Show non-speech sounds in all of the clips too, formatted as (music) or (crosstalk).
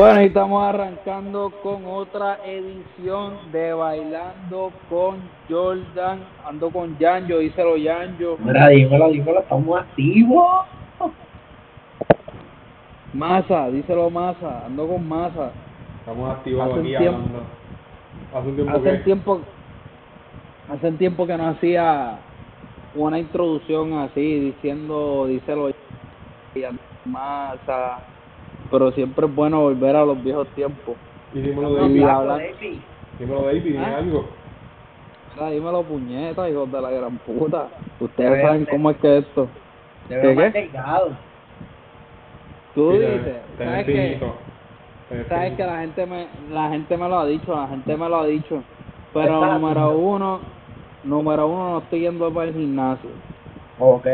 Bueno, y estamos arrancando con otra edición de Bailando con Jordan. Ando con Yanjo, díselo Yanjo. Mira, dímelo, dímelo, estamos activos. Masa, díselo Masa, ando con Masa. Estamos activados Hace aquí tiempo- hablando. Hace un tiempo Hace que... tiempo, hace tiempo que no hacía una introducción así, diciendo, díselo Masa. Pero siempre es bueno volver a los viejos tiempos. Y dímelo Y David. habla- David. Dímelo David, dime Ah. algo. O sea, dímelo puñeta, hijos de la gran puta. Ustedes saben hombre. cómo es que esto. Te veo ¿Qué, más qué? delgado. Tú Sí, dices, te ¿sabes que Sabes que la gente me la gente me lo ha dicho, la gente me lo ha dicho. Pero Exacto. número uno, número uno no estoy yendo para el gimnasio. Ok.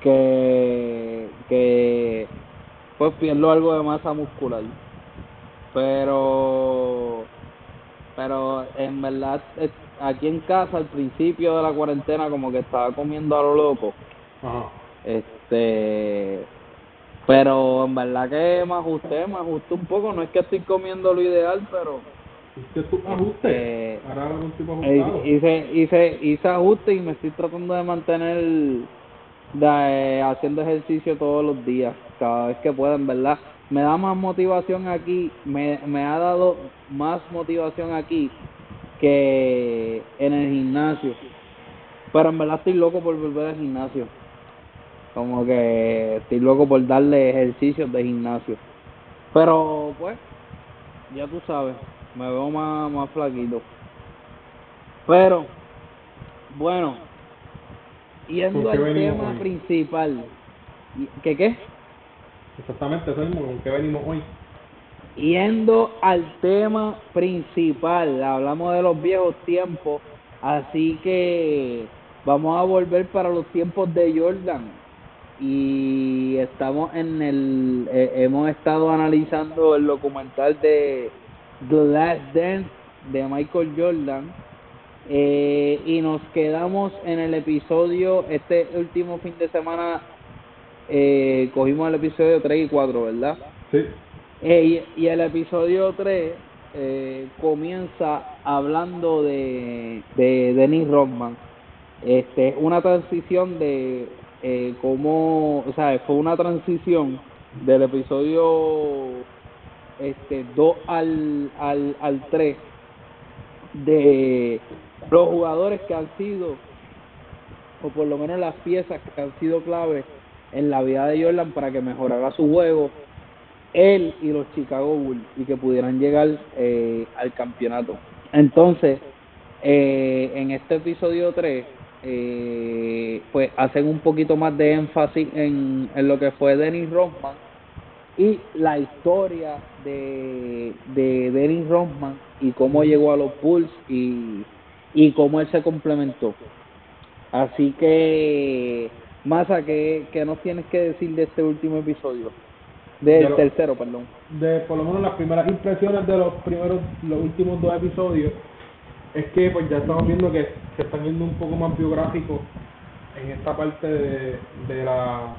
Que que pues pierdo algo de masa muscular. Pero pero en verdad aquí en casa al principio de la cuarentena como que estaba comiendo a lo loco. Ajá. Este, pero en verdad que me ajusté, me ajusté un poco. No es que estoy comiendo lo ideal, pero ¿Hiciste tu ajuste? Eh, Ahora algún tipo eh, ajustado. hice, hice, hice ajuste y me estoy tratando de mantener de, haciendo ejercicio todos los días, cada vez que pueda, en verdad. Me da más motivación aquí, me, me ha dado más motivación aquí que en el gimnasio. Pero en verdad estoy loco por volver al gimnasio. Como que estoy loco por darle ejercicios de gimnasio. Pero pues, ya tú sabes, me veo más, más flaquito. Pero, bueno, yendo ¿Con qué al tema hoy? principal. ¿Qué qué? Exactamente, eso mismo, ¿con qué venimos hoy? Yendo al tema principal, hablamos de los viejos tiempos, así que vamos a volver para los tiempos de Jordan. Y estamos en el, eh, hemos estado analizando el documental de The Last Dance de Michael Jordan. Eh, y nos quedamos en el episodio, este último fin de semana, eh, cogimos el episodio 3 y 4, ¿verdad? Sí. Eh, y, y el episodio 3 eh, comienza hablando de, de Dennis Rodman. Este, una transición de eh, cómo, o sea, fue una transición del episodio este 2 al, al, al 3 de los jugadores que han sido, o por lo menos las piezas que han sido claves en la vida de Jordan para que mejorara su juego, él y los Chicago Bulls, y que pudieran llegar eh, al campeonato. Entonces, eh, en este episodio 3, eh, pues hacen un poquito más de énfasis en, en lo que fue Dennis Rodman y la historia de, de Dennis Rodman y cómo llegó a los Bulls y, y cómo él se complementó. Así que, Masa, ¿qué, ¿qué nos tienes que decir de este último episodio? Del lo- tercero, perdón. de por lo menos las primeras impresiones de los primeros, los últimos dos episodios, es que pues ya estamos viendo que se están yendo un poco más biográficos en esta parte de, de la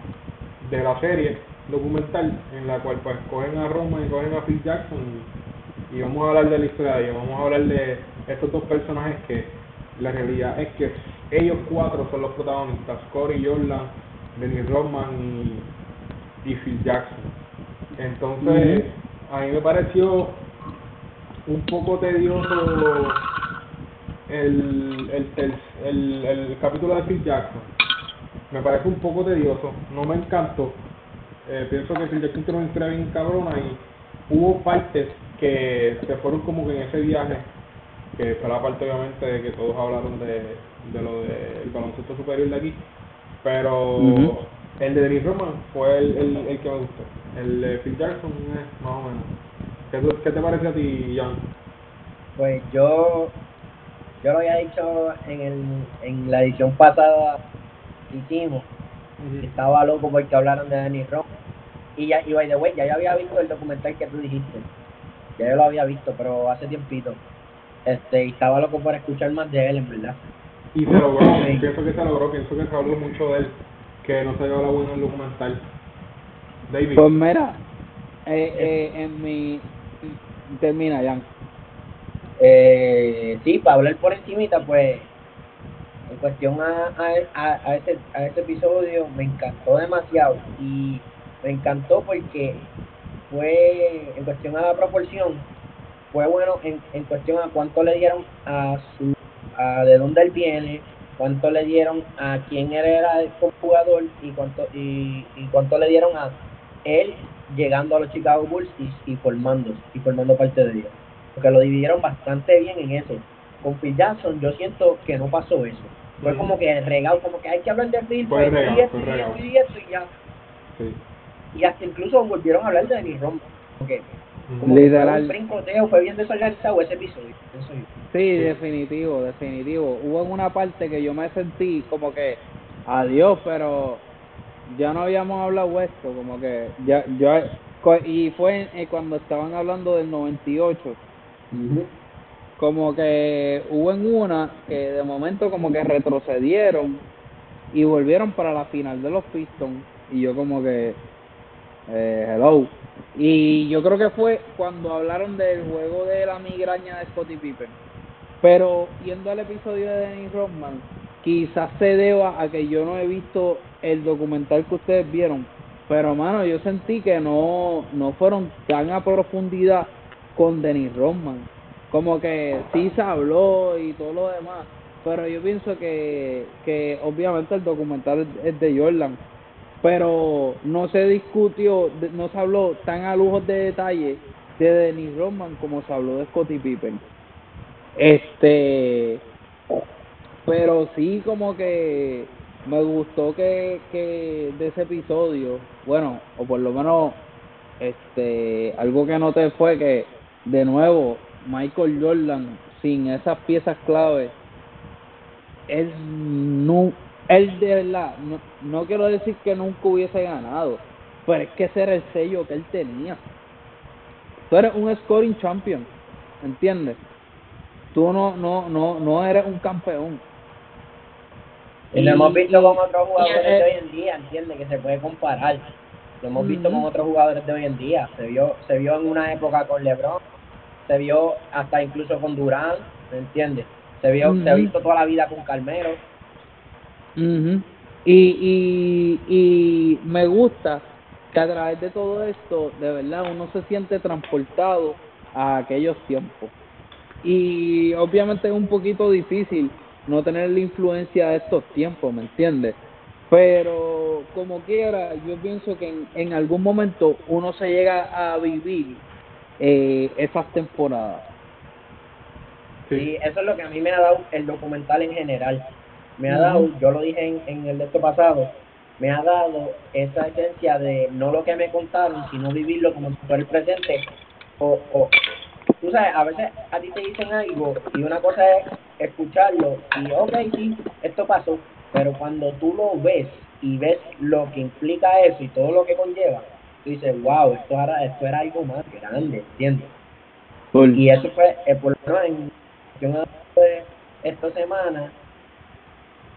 de la serie documental en la cual pues cogen a Roma y cogen a Phil Jackson y, y vamos a hablar de la historia de ellos, vamos a hablar de estos dos personajes que la realidad es que ellos cuatro son los protagonistas, Corey Jordan, Dennis Rodman y, y Phil Jackson. Entonces, a mí me pareció un poco tedioso el, el, ter- el, el capítulo de Phil Jackson. Me parece un poco tedioso, no me encantó. Eh, pienso que Phil Jackson tiene una historia bien cabrona y hubo partes que se fueron como que en ese viaje, que fue la parte obviamente de que todos hablaron de, de lo del baloncesto superior de aquí, pero el de Dennis Roman fue el, el, el que me gustó. El de Phil Jackson, eh, más o menos. ¿Qué, tú- ¿Qué te parece a ti, Jan? Pues yo, yo lo había dicho en, el, en la edición pasada que hicimos. Estaba loco porque hablaron de Dennis Ron. Y ya, y by the way, ya yo había visto el documental que tú dijiste. Ya yo lo había visto, pero hace tiempito. Este, y estaba loco por escuchar más de él, en verdad. Y se logró, Sí. pienso que se logró, pienso que se habló mucho de él, que no se había hablado bueno en el documental. David. Pues mira, Eh, eh, en mi... Termina, Jan. Eh, sí, para hablar por encimita, pues, en cuestión a, a, a, ese, a ese episodio, me encantó demasiado. Y me encantó porque fue, en cuestión a la proporción, fue bueno en, en cuestión a cuánto le dieron a su, a de dónde él viene, cuánto le dieron a quién era el jugador y cuánto, y, y cuánto le dieron a él llegando a los Chicago Bulls y, y formando, y formando parte de ellos. Porque lo dividieron bastante bien en eso. Con Phil Jackson yo siento que no pasó eso. Fue como que regado, como que hay que hablar de Phil, pues, y esto, y esto, y esto, y ya. Sí. Y hasta incluso volvieron a hablar de Dennis Rodman. Porque Literal. fue un brincoteo, fue bien desorganizado ese episodio. Sí, definitivo, definitivo. Hubo en una parte que yo me sentí como que, adiós, pero ya no habíamos hablado esto, como que ya, yo, co- y fue eh, cuando estaban hablando del 98, como que hubo en una que de momento como que retrocedieron y volvieron para la final de los Pistons y yo como que eh, hello y yo creo que fue cuando hablaron del juego de la migraña de Scottie Pippen. Pero yendo al episodio de Dennis Rodman quizás se deba a que yo no he visto el documental que ustedes vieron pero mano yo sentí que no no fueron tan a profundidad con Dennis Rodman. Como que sí se habló y todo lo demás, pero yo pienso que, que obviamente el documental es- de Jordan, pero no se discutió, no se habló tan a lujos de detalle de Dennis Rodman como se habló de Scottie Pippen. Este, pero sí como que me gustó que, que de ese episodio, bueno, o por lo menos este algo que noté fue que de nuevo Michael Jordan sin esas piezas clave él no él de verdad no, no quiero decir que nunca hubiese ganado pero es que ese era el sello que él tenía tú eres un scoring champion ¿entiendes? tú no no no no eres un campeón Y lo hemos visto con otros jugadores de hoy en día, entiende que se puede comparar. Lo hemos visto con otros jugadores de hoy en día. Se vio, se vio en una época con LeBron, se vio hasta incluso con Durán, ¿me entiendes? Se vio, se ha visto toda la vida con Carmelo. Ujú. y, y, y me gusta que a través de todo esto, de verdad, uno se siente transportado a aquellos tiempos. Y obviamente es un poquito difícil no tener la influencia de estos tiempos, ¿me entiendes? Pero como quiera, yo pienso que en, en algún momento uno se llega a vivir eh, esas temporadas. Y eso es lo que a mí me ha dado el documental en general. Me ha dado, yo lo dije en, en el de esto pasado, me ha dado esa esencia de no lo que me contaron, sino vivirlo como si fuera el presente. O, o, tú sabes, a veces a ti te dicen algo y una cosa es escucharlo y, ok, sí, esto pasó, pero cuando tú lo ves y ves lo que implica eso y todo lo que conlleva, tú dices, wow, esto era, esto era algo más grande, ¿entiendes? Y eso fue, por lo menos en yo me de esta semana,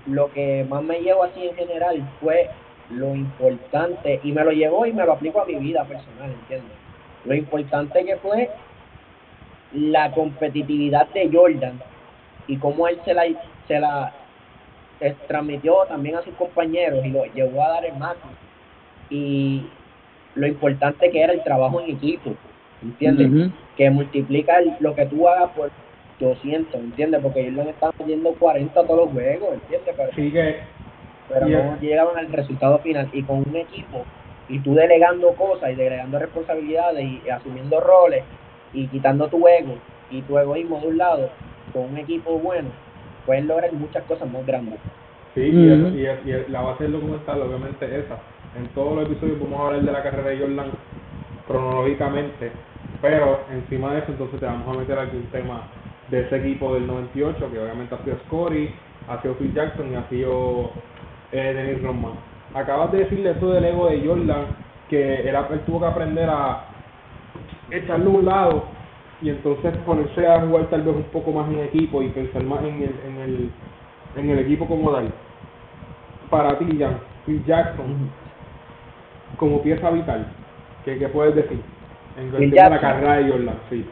lo que más me llevó así en general fue lo importante, y me lo llevó y me lo aplico a mi vida personal, ¿entiendes? Lo importante que fue la competitividad de Jordan y cómo él se la, se la transmitió también a sus compañeros y lo llevó a dar el máximo. Y lo importante que era el trabajo en equipo, ¿entiendes? Que multiplica el- lo que tú hagas por 200, ¿entiendes? Porque ellos le están metiendo 40 a todos los juegos, ¿entiendes? Pero, Así que pero y no llegaban al resultado final. Y con un equipo, y tú delegando cosas y delegando responsabilidades y, y asumiendo roles y quitando tu ego y tu egoísmo de un lado, con un equipo bueno, puedes lograr muchas cosas más grandes. Sí, y, eso- y, es- y la base del documental obviamente es esa. En todos los episodios vamos a hablar de la carrera de Jordan cronológicamente, pero encima de eso entonces te vamos a meter aquí un tema de ese equipo del 98, que obviamente ha sido Scottie, ha sido Phil Jackson y ha sido eh, Dennis Rodman. Acabas de decirle esto del ego de Jordan, que él, él tuvo que aprender a echarlo a un lado y entonces ponerse a jugar tal vez un poco más en equipo y pensar más en el, en el, en el equipo como tal. Para ti, Jan, Phil Jackson, como pieza vital, ¿qué, qué puedes decir? En cuestión de la carrera de Jordan, sí.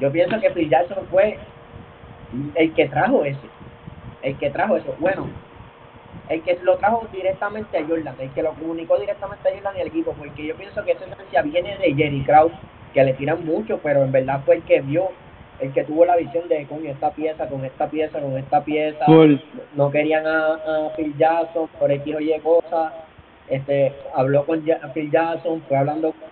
Yo pienso que Phil Jackson fue el que trajo ese. El que trajo eso. Bueno, el que lo trajo directamente a Jordan, el que lo comunicó directamente a Jordan y al equipo, porque yo pienso que esa esencia viene de Jerry Krause, que le tiran mucho, pero en verdad fue el que vio, el que tuvo la visión de con esta pieza, con esta pieza, con esta pieza. No querían a, a Phil Jackson por X o Y cosas. Este, habló con Phil Jackson, fue hablando con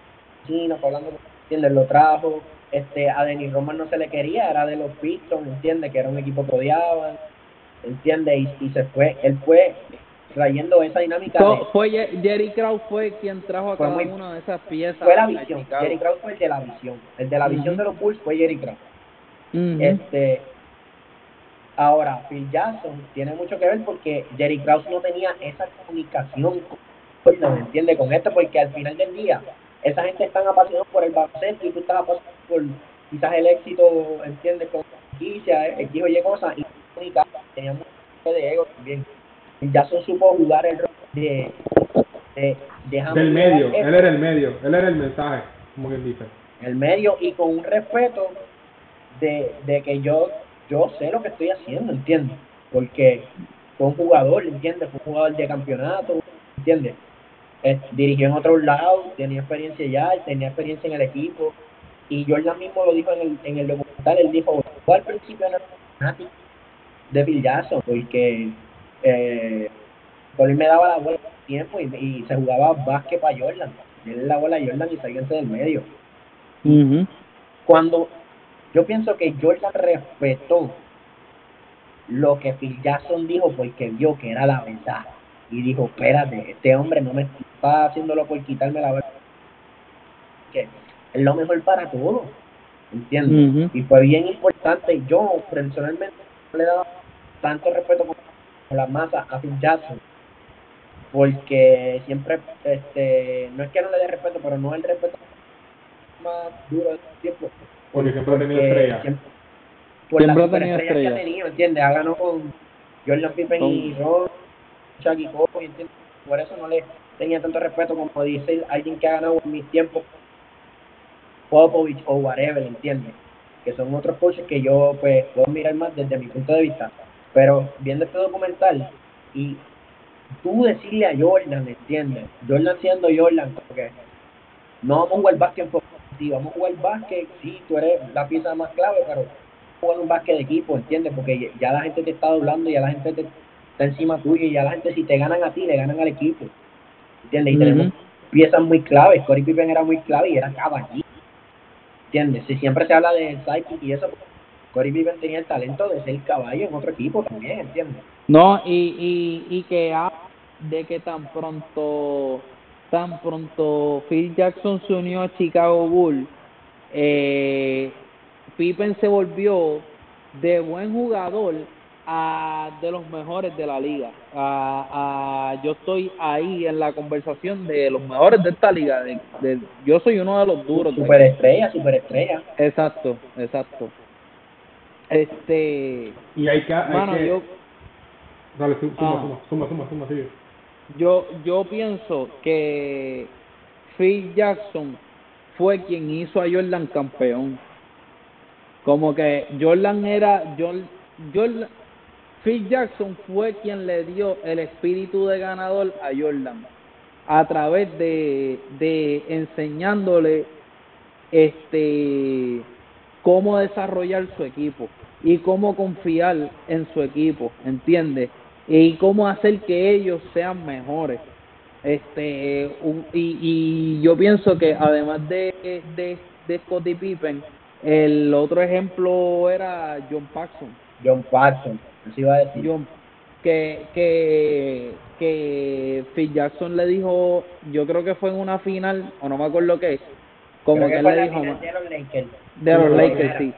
Chino, fue hablando con. Lo trajo. Este, a Denis Roman no se le quería, era de los Pistons, ¿entiendes? Que era un equipo que odiaban, ¿entiendes? Y, y se fue, él fue trayendo esa dinámica de, fue Jerry Krause fue quien trajo a cada muy- una de esas piezas. fue la visión. Jerry Krause fue el de la visión. El de la visión de los Bulls fue Jerry Krause. Ujú. Este, ahora, Phil Jackson tiene mucho que ver porque Jerry Krause no tenía esa comunicación ¿me entiendes? Con esto, porque al final del día, esa gente está apasionada por el baloncesto y tú estás apasionado por quizás el éxito, ¿entiendes? Con franquicia, eh, X o Y cosas, y comunicar, tenía mucho de ego también. Jackson supo jugar el rol de, de déjame Del medio, esto él era el medio, él era el mensaje, como quien dice. el medio y con un respeto de, de que yo yo sé lo que estoy haciendo, ¿entiendes? Porque fue un jugador, ¿entiendes? Fue un jugador de campeonato, ¿entiendes? Eh, dirigió en otros lados, tenía experiencia ya, tenía experiencia en el equipo. Y Jordan mismo lo dijo en el, en el documental, él dijo, yo al principio era fanático de Phil Jackson porque eh, él me daba la bola tiempo y, y se jugaba básquet para Jordan, él la bola a Jordan y salíanse del medio cuando yo pienso que Jordan respetó lo que Phil Jackson dijo porque vio que era la verdad y dijo, espérate, este hombre no me está haciéndolo por quitarme la verdad que es lo mejor para todos ¿entiendes? Y fue bien importante yo personalmente no le he dado tanto respeto como la masa a Phil Jackson porque siempre este no es que no le dé respeto pero no el respeto más duro del tiempo Porque siempre ha tenido estrellas. siempre- por Siempre ha tenido que ha tenido, ¿entiendes? Ha ganado con Jordan Pippen y Ron, Chucky ¿entiendes? Por eso no le tenía tanto respeto como dice alguien que ha ganado en mis tiempos, Popovich o whatever, ¿entiendes? Que son otros coaches que yo pues puedo mirar más desde mi punto de vista. Pero viendo este documental y tú decirle a Jordan, ¿entiendes? Jordan siendo Jordan, porque no vamos a jugar básquet en positivo, vamos a jugar básquet, sí, tú eres la pieza más clave, pero jugar un básquet de equipo, ¿entiendes? Porque ya la gente te está doblando, ya la gente te, está encima tuyo, y ya la gente si te ganan a ti, le ganan al equipo, ¿entiendes? Y tenemos piezas muy claves, Corey Pippen era muy clave y era caballito, ¿entiendes? Si siempre se habla de Psychic y eso, Corey Pippen tenía el talento de ser caballo en otro equipo también, ¿entiendes? No, y, y, y que ha- de que tan pronto, tan pronto Phil Jackson se unió a Chicago Bulls, eh, Pippen se volvió de buen jugador a de los mejores de la liga. A, a, yo estoy ahí en la conversación de los mejores de esta liga. De, de- yo soy uno de los duros. Superestrella, superestrella. Exacto, exacto. Este, Y hay que... Hay mano, que... yo Dale, suma, Ah. suma, suma, suma, suma, sigue. yo yo pienso que Phil Jackson fue quien hizo a Jordan campeón. Como que Jordan era Jordan, Jordan Phil Jackson fue quien le dio el espíritu de ganador a Jordan a través de de enseñándole este cómo desarrollar su equipo y cómo confiar en su equipo, ¿entiendes? Y cómo hacer que ellos sean mejores. Este y, y yo pienso que además de, de, de Scottie Pippen, el otro ejemplo era John Paxson. John Paxson, eso iba a decir. John, que, que, que Phil Jackson le dijo, yo creo que fue en una final, o no me acuerdo qué, como que él le dijo, final de los Lakers. de los la Lakers, primera. sí,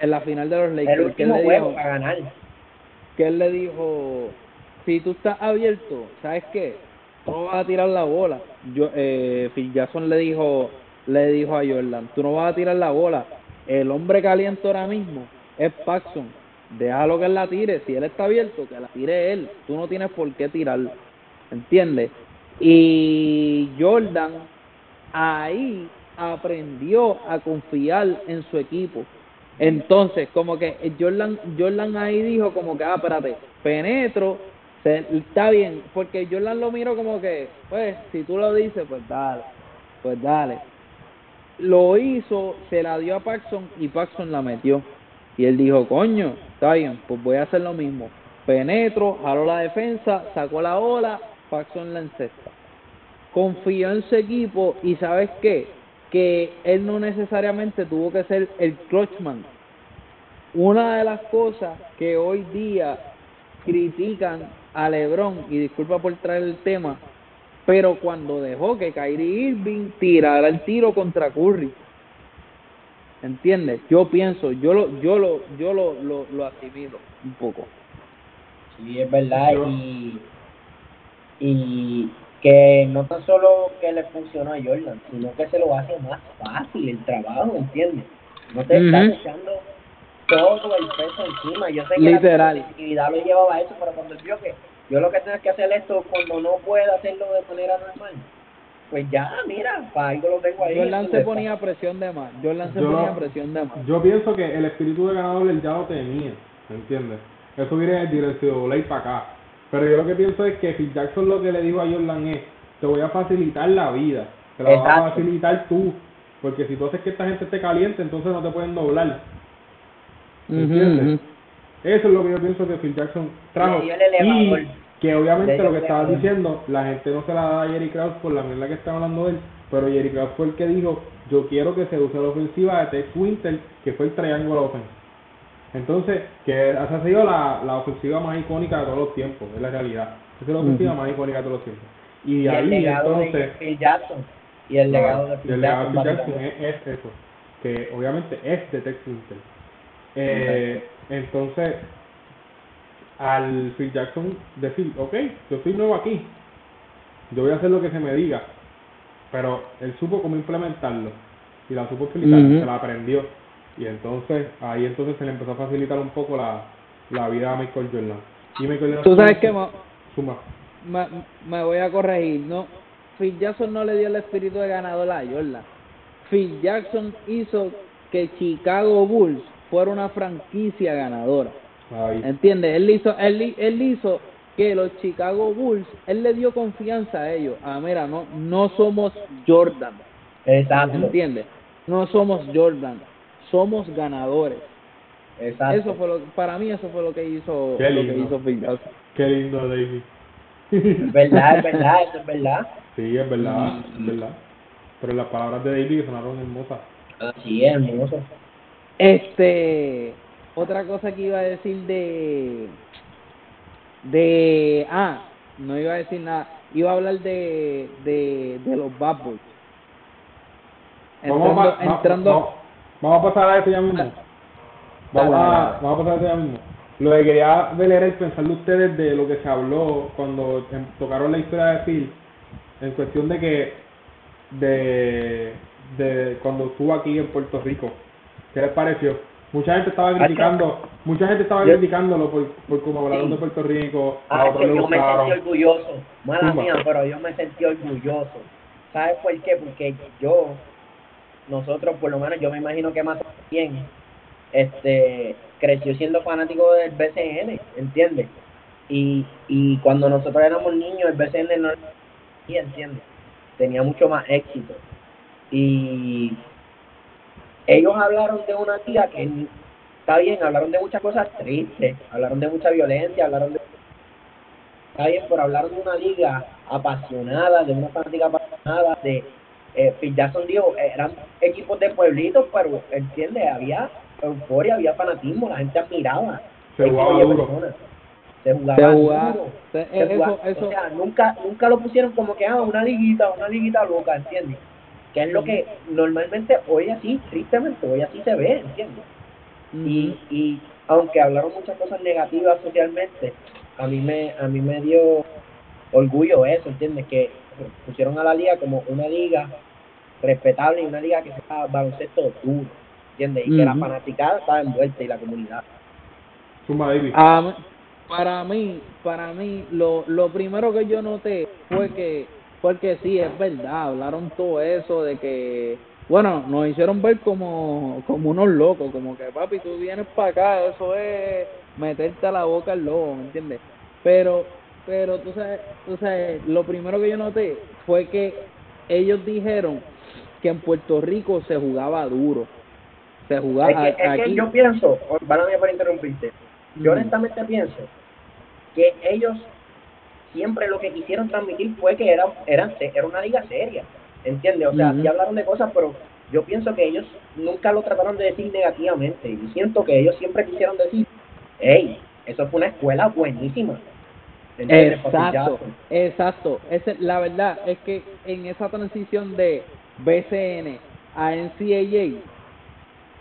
en la final de los Lakers, que él último le juego dijo, para ganar. que él le dijo, si tú estás abierto, ¿sabes qué? Tú no vas a tirar la bola. Yo, eh, Phil Jackson le dijo, le dijo a Jordan, tú no vas a tirar la bola. El hombre caliente ahora mismo es Paxson. Déjalo que él la tire. Si él está abierto, que la tire él. Tú no tienes por qué tirarla. ¿Entiendes? Y Jordan ahí aprendió a confiar en su equipo. Entonces, como que Jordan, Jordan ahí dijo como que, ah, espérate, penetro, se, está bien, porque Jordan lo miro como que, pues, si tú lo dices, pues dale, pues dale. Lo hizo, se la dio a Paxson y Paxson la metió. Y él dijo, coño, bien, pues voy a hacer lo mismo. Penetro, jaló la defensa, sacó la ola, Paxson la encesta. Confió en su equipo y ¿sabes qué? Que él no necesariamente tuvo que ser el clutchman. Una de las cosas que hoy día critican a LeBron, y disculpa por traer el tema, pero cuando dejó que Kyrie Irving tirara el tiro contra Curry, ¿entiendes? Yo pienso, yo lo, yo lo, yo lo, lo, lo asimilo un poco. Sí, es verdad, y, y que no tan solo que le funcionó a Jordan, sino que se lo hace más fácil el trabajo, ¿entiendes? No te estás echando todo el peso encima. Yo sé que Literal. la actividad lo llevaba a eso, pero cuando vio que yo lo que tengo que hacer esto cuando no puedo hacerlo de manera normal, pues ya, mira, para algo lo tengo ahí. Jordan se ponía presión de más. Jordan se ponía presión de más. Yo pienso que el espíritu de ganador él ya lo tenía, ¿me entiendes? Eso viene del dirección ley para acá. Pero yo lo que pienso es que Phil Jackson lo que le dijo a Jordan es, te voy a facilitar la vida, te la vas a facilitar tú, porque si tú haces que esta gente esté caliente, entonces no te pueden doblar. ¿Entiendes? Eso es lo que yo pienso que Phil Jackson trajo. Y que obviamente lo que estabas diciendo, la gente no se la da a Jerry Krause por la mierda que está hablando de él, pero Jerry Krause fue el que dijo, yo quiero que se use la ofensiva de Tex Winter, que fue el triángulo offense. Entonces, que esa ha sido la, la ofensiva más icónica de todos los tiempos, es la realidad. Esa es la ofensiva más icónica de todos los tiempos. Y, ahí entonces... Phil Jackson. Y el legado de Phil Jackson, es, eso, que obviamente es de Tex Winter. Eh, entonces, al Phil Jackson decir, ok, yo soy nuevo aquí, yo voy a hacer lo que se me diga, pero él supo cómo implementarlo y la supo utilizar, se la aprendió y entonces ahí entonces se le empezó a facilitar un poco la, la vida a Michael Jordan. Y Michael Jordan ¿Tú sabes que suma. Me, me voy a corregir, no, Phil Jackson no le dio el espíritu de ganador a Jordan. Phil Jackson hizo que Chicago Bulls fuera una franquicia ganadora. ¿Entiendes? Él hizo, él, él hizo que los Chicago Bulls, él le dio confianza a ellos. Ah, mira, no, no somos Jordan. Exacto. ¿Entiendes? No somos Jordan, somos ganadores. Exacto. Eso fue lo, para mí eso fue lo que hizo, lo que hizo Phil Qué lindo, David. Es verdad, es verdad, eso es verdad. Sí, es verdad, es verdad. Pero las palabras de David sonaron hermosas. Así es, hermoso. Este, otra cosa que iba a decir de, de, ah, no iba a decir nada, iba a hablar de, de, de los Bad Boys. Entrando, vamos, a, entrando, vamos, a pasar a eso ya mismo. Vamos, a, vamos a pasar a eso ya mismo. Lo que quería ver era el pensar de ustedes de lo que se habló cuando tocaron la historia de Phil, en cuestión de que, de, de cuando estuvo aquí en Puerto Rico ¿Qué les pareció? Mucha gente estaba criticando, mucha gente estaba criticándolo por, por como hablaron de Puerto Rico. Ah, yo me sentí orgulloso, mala mía, pero yo me sentí orgulloso. ¿Sabes por qué? Porque yo, nosotros por lo menos, yo me imagino que más bien, este, creció siendo fanático del BCN, ¿entiendes? Y, y cuando nosotros éramos niños, el BCN no ¿entiendes? Tenía mucho más éxito. Y ellos hablaron de una tía que está bien, hablaron de muchas cosas tristes, hablaron de mucha violencia, hablaron de está bien, pero hablaron de una liga apasionada, de una fanática apasionada, de eh, Jackson dijo, eran equipos de pueblitos, pero entiende, había euforia, había fanatismo, la gente admiraba. Se jugaba duro. Se jugaba, duro. o sea, nunca, nunca lo pusieron como que, ah, una liguita, una liguita loca, ¿entiendes? Que es lo que normalmente hoy así, tristemente, hoy así se ve, ¿entiendes? y, y aunque hablaron muchas cosas negativas socialmente, a mí me, a mí me dio orgullo eso, ¿entiendes? Que pusieron a la liga como una liga respetable y una liga que se está baloncesto duro, ¿entiendes? Y que la fanaticada estaba envuelta y la comunidad. Para mí, para mí, lo, lo primero que yo noté fue que porque sí, es verdad, hablaron todo eso de que bueno, nos hicieron ver como, como unos locos, como que papi, tú vienes para acá, eso es meterte a la boca al lobo, ¿me entiendes? Pero, pero tú sabes, tú sabes, lo primero que yo noté fue que ellos dijeron que en Puerto Rico se jugaba duro. Se jugaba es que, es que yo pienso, van a por interrumpirte, yo honestamente pienso que ellos siempre lo que quisieron transmitir fue que era, eran, era una liga seria, ¿entiendes? O sea, sí hablaron de cosas, pero yo pienso que ellos nunca lo trataron de decir negativamente. Y siento que ellos siempre quisieron decir, hey, eso fue una escuela buenísima. Exacto, exacto. Ese, la verdad es que en esa transición de BCN a NCAA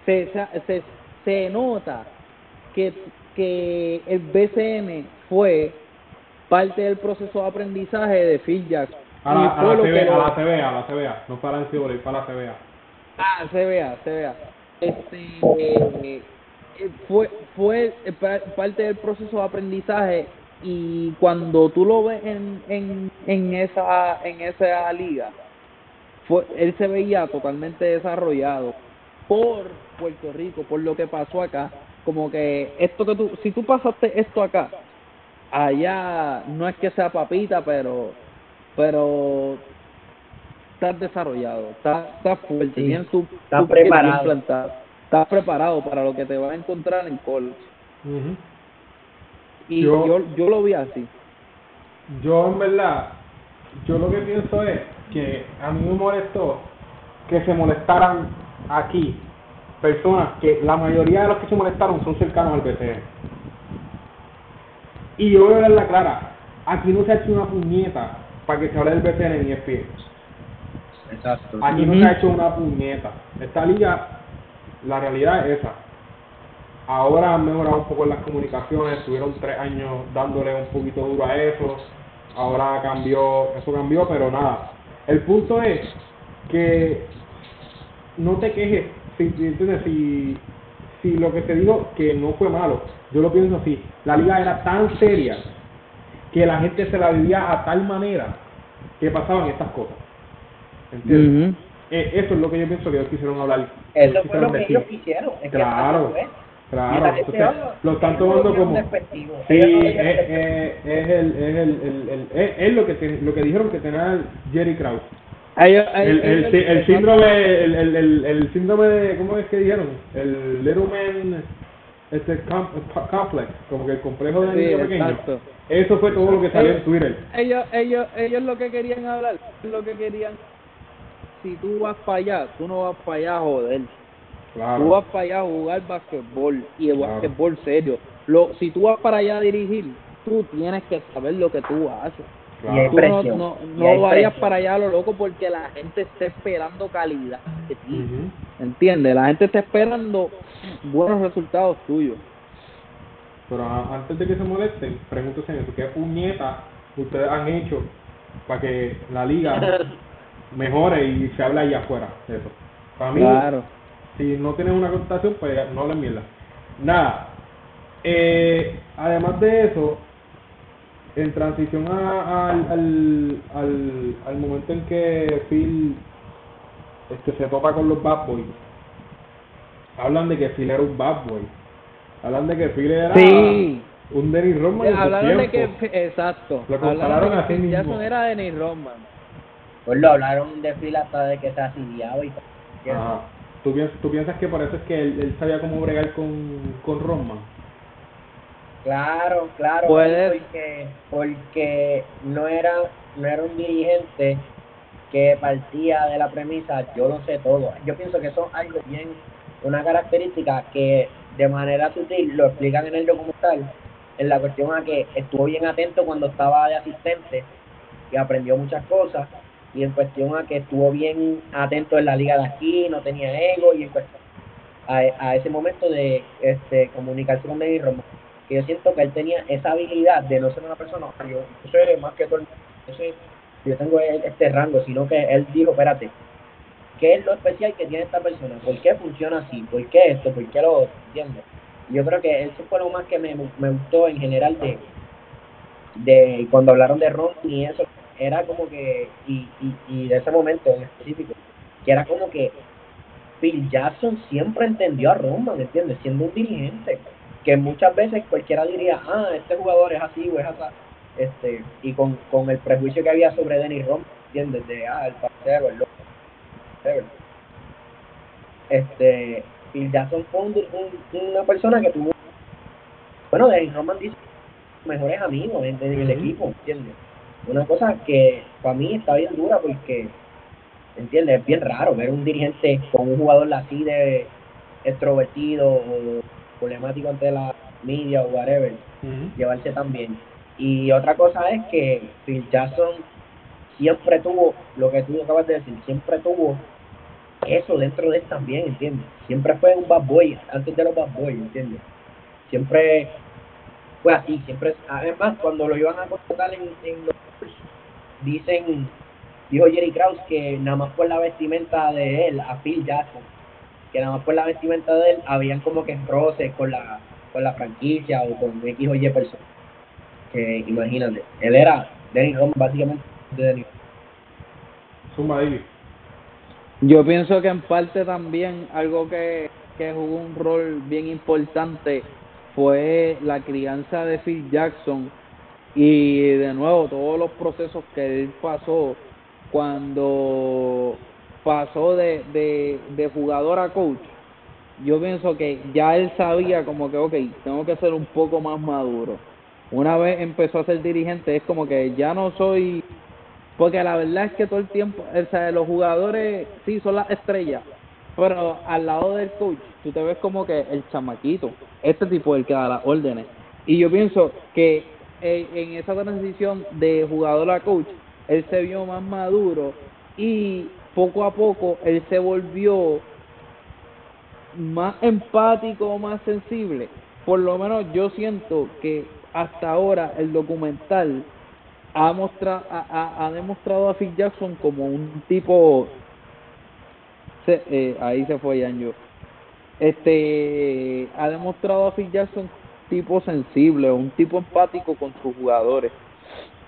se, se, se nota que, que el BCN fue parte del proceso de aprendizaje de Phil Jackson. A la, a la, CBA, a la CBA, a la CBA, no para el CBA, para la CBA. Ah, CBA, CBA. Este, eh, fue fue parte del proceso de aprendizaje y cuando tú lo ves en, en, en esa en esa liga fue él se veía totalmente desarrollado por Puerto Rico por lo que pasó acá como que esto que tú si tú pasaste esto acá allá no es que sea papita pero pero estás desarrollado estás está fuerte sí, bien tu, está preparado estás preparado para lo que te va a encontrar en college uh y yo, yo, yo lo vi así. Yo en verdad, yo lo que pienso es que a mí me molestó que se molestaran aquí personas que la mayoría de los que se molestaron son cercanos al BCN. Y yo voy a ver la clara, aquí no se ha hecho una puñeta para que se hable del BCN en ESPN. Exacto. Aquí no se ha hecho una puñeta. Esta liga, la realidad es esa Ahora han mejorado un poco las comunicaciones, estuvieron tres años dándole un poquito duro a eso, ahora cambió, eso cambió, pero nada. El punto es que no te quejes, si, si, si lo que te digo que no fue malo, yo lo pienso así, la liga era tan seria que la gente se la vivía a tal manera que pasaban estas cosas. ¿Entiendes? Eh, eso es lo que yo pienso que ellos quisieron hablar. Eso fue lo que ellos quisieron. Es claro. Que Claro, entonces lo están tomando como sí, es, es, es, el, es, el, el, es, lo que lo que dijeron que tenía Jerry Krause. el, el, el, síndrome el, el, el, síndrome de cómo es que dijeron el little man este complex como que el complejo de niño pequeño eso fue todo lo que salió en Twitter. ellos ellos ellos lo que querían hablar lo que querían si tú vas para allá tú no vas para allá joder. Tú vas para allá a jugar basquetbol y el basquetbol serio. Lo, si tú vas para allá a dirigir, tú tienes que saber lo que tú haces. No, no, no vayas para allá a lo loco porque la gente está esperando calidad de ti. ¿Entiendes? La gente está esperando buenos resultados tuyos. Pero antes de que se molesten, pregúntense ¿qué puñeta ustedes han hecho para que la liga (laughs) mejore y se hable allá afuera? Eso. Para mí, claro si no tienes una contestación, pues no hablen mierda. Nada. Eh, además de eso, en transición a, al, al, al, al, momento en que Phil este, se topa con los Bad Boys, hablan de que Phil era un Bad Boy. Hablan de que Phil era un Dennis Rodman. hablaron de que, exacto. Lo compararon así mismo. Jason era Dennis Rodman. Pues lo hablaron de Phil hasta de que se asiliaba y todo. ¿Tú, ¿Tú piensas que por eso es que él, él sabía cómo bregar con, con Roman? Claro, claro, porque, porque no era no era un dirigente que partía de la premisa yo lo sé todo. Yo pienso que es algo bien, una característica que de manera sutil lo explican en el documental, en la cuestión a que estuvo bien atento cuando estaba de asistente y aprendió muchas cosas y en cuestión a que estuvo bien atento en la liga de aquí, no tenía ego y en cuestión a, a ese momento de este comunicarse con David Roma, que yo siento que él tenía esa habilidad de no ser una persona, yo, yo soy más que todo, yo, soy, yo tengo este rango, sino que él dijo, espérate, ¿qué es lo especial que tiene esta persona? ¿Por qué funciona así? ¿Por qué esto? ¿Por qué lo? ¿Entiendes? Yo creo que eso fue lo más que me, me gustó en general de, de cuando hablaron de Ron y eso era como que, y, y, y de ese momento en específico, que era como que Phil Jackson siempre entendió a Roman, ¿entiendes? Siendo un dirigente, que muchas veces cualquiera diría, ah, este jugador es así o es así, este, y con, con el prejuicio que había sobre Denny Roman, ¿entiendes? De, ah, el paseo, el loco, Este, Phil Jackson fue una persona que tuvo, bueno, Denny Roman dice, mejores amigos en, el equipo, ¿entiendes? Una cosa que para mí está bien dura porque, ¿entiendes? Es bien raro ver un dirigente con un jugador así de extrovertido o problemático ante la media o whatever, llevarse tan bien. Y otra cosa es que Phil Jackson siempre tuvo, lo que tú acabas de decir, siempre tuvo eso dentro de él también, ¿entiendes? Siempre fue un bad boy, antes de los bad boys, ¿entiendes? Siempre fue así, siempre, además, cuando lo iban a contratar en, en los dicen, dijo Jerry Krause que nada más por la vestimenta de él, a Phil Jackson, que nada más por la vestimenta de él, habían como que roces con la, con la franquicia o con X o Y persona. Que imagínate, él era Denny Roman básicamente de Denny Suma Yo pienso que en parte también algo que, que jugó un rol bien importante fue la crianza de Phil Jackson y de nuevo todos los procesos que él pasó cuando pasó de, de, de jugador a coach yo pienso que ya él sabía como que ok tengo que ser un poco más maduro. Una vez empezó a ser dirigente es como que ya no soy porque la verdad es que todo el tiempo o sea, los jugadores sí son las estrellas pero al lado del coach tú te ves como que el chamaquito este tipo el que da las órdenes. Y yo pienso que en, esa transición de jugador a coach, él se vio más maduro y poco a poco él se volvió más empático, más sensible. Por lo menos yo siento que hasta ahora el documental ha, mostrado, ha, demostrado a Phil Jackson como un tipo... Eh, ahí se fue Yanjo. Este, ha demostrado a Phil Jackson tipo sensible, un tipo empático con sus jugadores.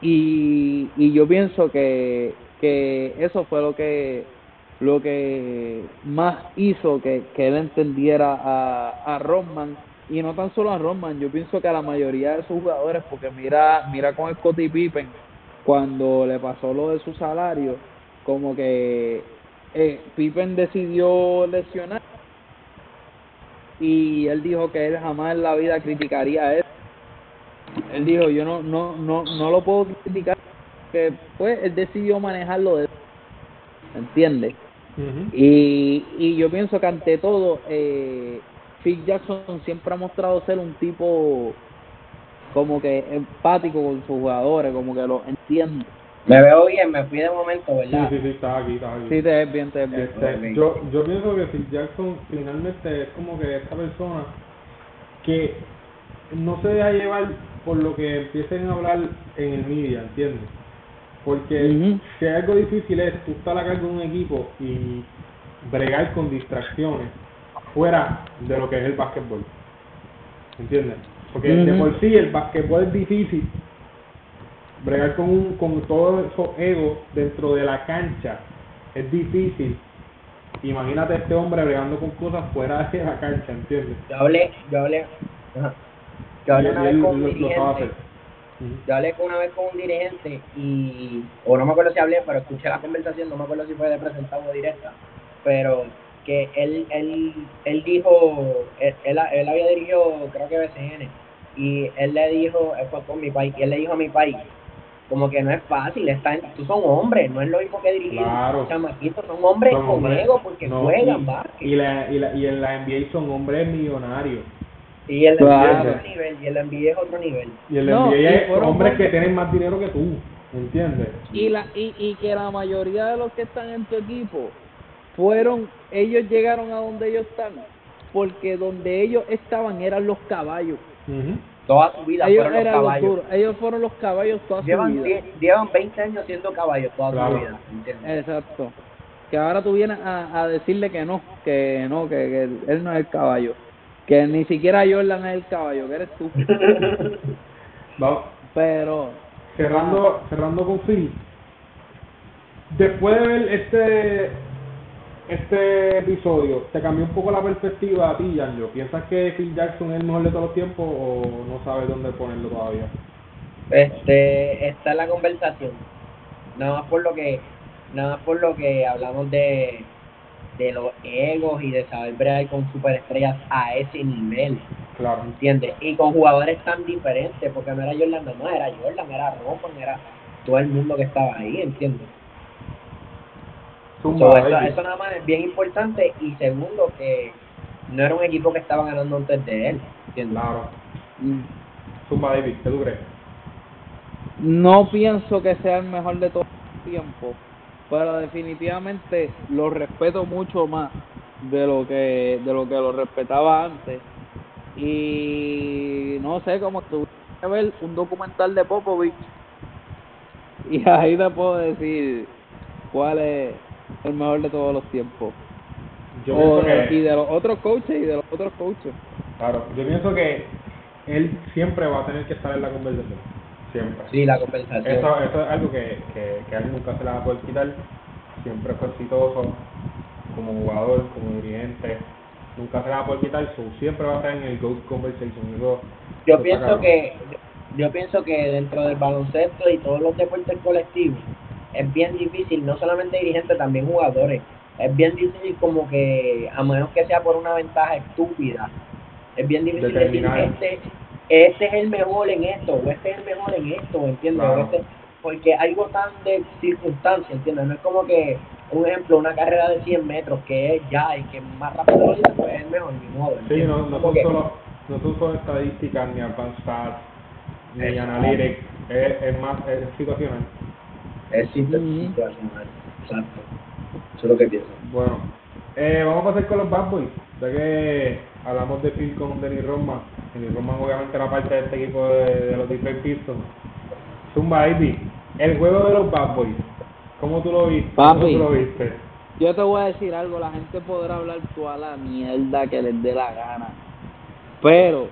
Y, y yo pienso que, que eso fue lo que lo que más hizo que, que él entendiera a, a Rodman y no tan solo a Rodman, yo pienso que a la mayoría de sus jugadores, porque mira, mira con Scottie Pippen, cuando le pasó lo de su salario, como que eh, Pippen decidió lesionar y él dijo que él jamás en la vida criticaría eso. Él dijo, yo no no no no lo puedo criticar pues él decidió manejarlo de ¿entiendes? y, y yo pienso que ante todo eh, Phil Jackson siempre ha mostrado ser un tipo como que empático con sus jugadores, como que lo entiende. Me veo bien, me fui de momento, ¿verdad? Sí, sí, sí, está aquí, está aquí. Sí, te ves bien, te ves bien. Este, yo, yo pienso que Phil Jackson finalmente es como que esta persona que no se deja llevar por lo que empiecen a hablar en el media, ¿entiendes? Porque si hay algo difícil es tú estar a cargo de un equipo y bregar con distracciones fuera de lo que es el básquetbol. ¿Entiendes? Porque de por sí el básquetbol es difícil bregar con, un, con todos esos egos dentro de la cancha es difícil. Imagínate este hombre bregando con cosas fuera de la cancha, ¿entiendes? Yo hablé, yo hablé, yo hablé una vez con un dirigente. Yo hablé una vez con un dirigente y, o no me acuerdo si hablé, pero escuché la conversación, no me acuerdo si fue de presentado o directa, pero que él, él, él dijo, él, él, había dirigido, creo que BCN, y él le dijo, él fue con mi país, y él le dijo a mi país, como que no es fácil, está tú son hombres, no es lo mismo que dirigir claro. chamaquitos, son hombres con ego porque juegan y, básquet. Y, la, y, la, y en la NBA son hombres millonarios. Y el NBA es otro nivel, y el NBA es otro nivel. Y el NBA es hombres que tienen más dinero que tú, ¿entiendes? Y, la, y, y que la mayoría de los que están en tu equipo fueron, ellos llegaron a donde ellos están, porque donde ellos estaban eran los caballos toda su vida ellos fueron los caballos. ellos fueron los caballos toda llevan su vida. llevan 20 años siendo caballos toda su vida. Exacto. Que ahora tú vienes a, a decirle que no, que no, que, que, él no es el caballo. Que ni siquiera Jordan es el caballo, que eres tú. (laughs) Vamos. Pero. Cerrando, cerrando con Phil. Después de ver este este episodio te cambió un poco la perspectiva a ti, Janjo? ¿Piensas que Phil Jackson es el mejor de todos los tiempos o no sabes dónde ponerlo todavía? Este, está en la conversación. Nada más por lo que, nada más por lo que hablamos de, de los egos y de saber bregar con superestrellas a ese nivel. Claro. ¿Entiendes? Y con jugadores tan diferentes, porque no era Jordan nada más, era Jordan, era Roman, era todo el mundo que estaba ahí, ¿entiendes? Zumba, So, eso, eso nada más es bien importante. Y segundo, que no era un equipo que estaba ganando antes de él, ¿entiendes? Claro. Mm. Zumba, David, ¿qué tú crees? No pienso que sea el mejor de todos los tiempos, pero definitivamente lo respeto mucho más de lo que de lo que lo respetaba antes. Y no sé, como tuve que ver un documental de Popovich y (laughs) ahí te puedo decir cuál es el mejor de todos los tiempos. Yo O- pienso que, y de los otros coaches y de los otros coaches. claro, yo pienso que él siempre va a tener que estar en la conversación. Siempre. Sí, la compensación. Eso, eso es algo que, que, que a él nunca se le va a poder quitar. Siempre fue exitoso como jugador, como dirigente. Nunca se le va a poder quitar. So, siempre va a estar en el GOAT Conversation. Eso, Yo pienso que yo pienso que dentro del baloncesto y todos los deportes colectivos es bien difícil, no solamente dirigentes, también jugadores. Es bien difícil como que, a menos que sea por una ventaja estúpida, es bien difícil decir, este, este es el mejor en esto, o este es el mejor en esto, ¿entiendes? Claro. este- porque algo tan de circunstancia, ¿entiendes? No es como que, un ejemplo, una carrera de 100 metros que es ya el que más rápido lo pues es el mejor, ni modo. Sí, ¿entiendes? no, no, Como son que- solo, no son solo estadísticas, ni advanced stats, ni Exacto. analytics. Es, es más es situacional. Es situacional, exacto. Eso es lo que pienso. Bueno, eh, vamos a pasar con los Bad Boys. Ya que hablamos de Phil con Denny Rodman. Denny Rodman obviamente era parte de este equipo de, de los Detroit Pistons. Zumba Baby, el juego de los Bad Boys. ¿Cómo tú lo viste? ¿Cómo Papi. tú lo viste? Yo te voy a decir algo, la gente podrá hablar toda la mierda que les dé la gana. Pero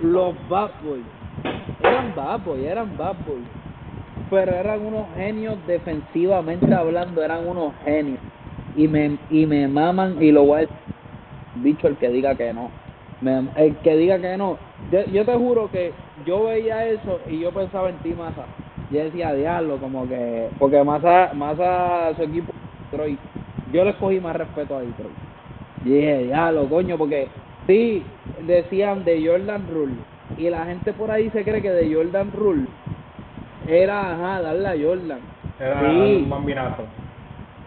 los Bad Boys eran Bad Boys, eran Bad Boys. Pero eran unos genios defensivamente hablando, eran unos genios. Y me y me maman y lo voy a dicho el que diga que no. Me- el que diga que no. Yo, yo te juro que yo veía eso y yo pensaba en ti, Massa. Yo decía, diablo, como que. Porque Massa, Massa su equipo, Detroit. Yo le cogí más respeto a Detroit. Y dije, diablo, coño, porque sí, decían de Jordan Rule. Y la gente por ahí se cree que de Jordan Rule era, ajá, darle a Jordan. Era Sí. un bambinazo.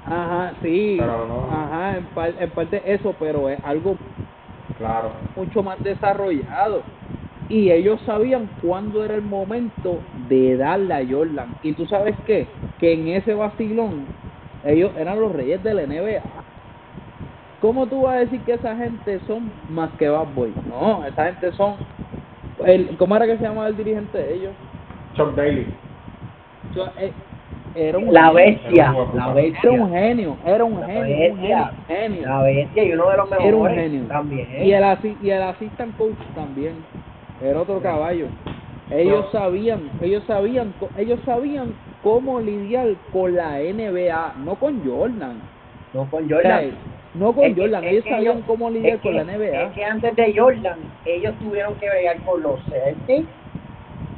Ajá, sí. Pero no. Ajá, en, par- en parte eso, pero es algo Claro. mucho más desarrollado. Y ellos sabían cuándo era el momento de darle a Jordan. Y tú sabes qué? Que en ese vacilón, ellos eran los reyes de la NBA. ¿Cómo tú vas a decir que esa gente son más que Bad Boy? No, esa gente son... El, ¿Cómo era que se llamaba el dirigente de ellos? Chuck Daly. Yo, eh, era un La genio. bestia, Era un la bestia. Era un genio, era un La genio, un genio. La bestia y uno de los mejores Era un genio. también. Y el, asi- y el assistant coach también. Era otro caballo. Ellos No. sabían, ellos sabían, ellos sabían cómo lidiar con la NBA, no con Jordan. No con O sea, Jordan. no con Es Jordan, ellos sabían ellos- cómo lidiar con que- la NBA. Es que antes de Jordan, ellos tuvieron que bregar con los Celtics,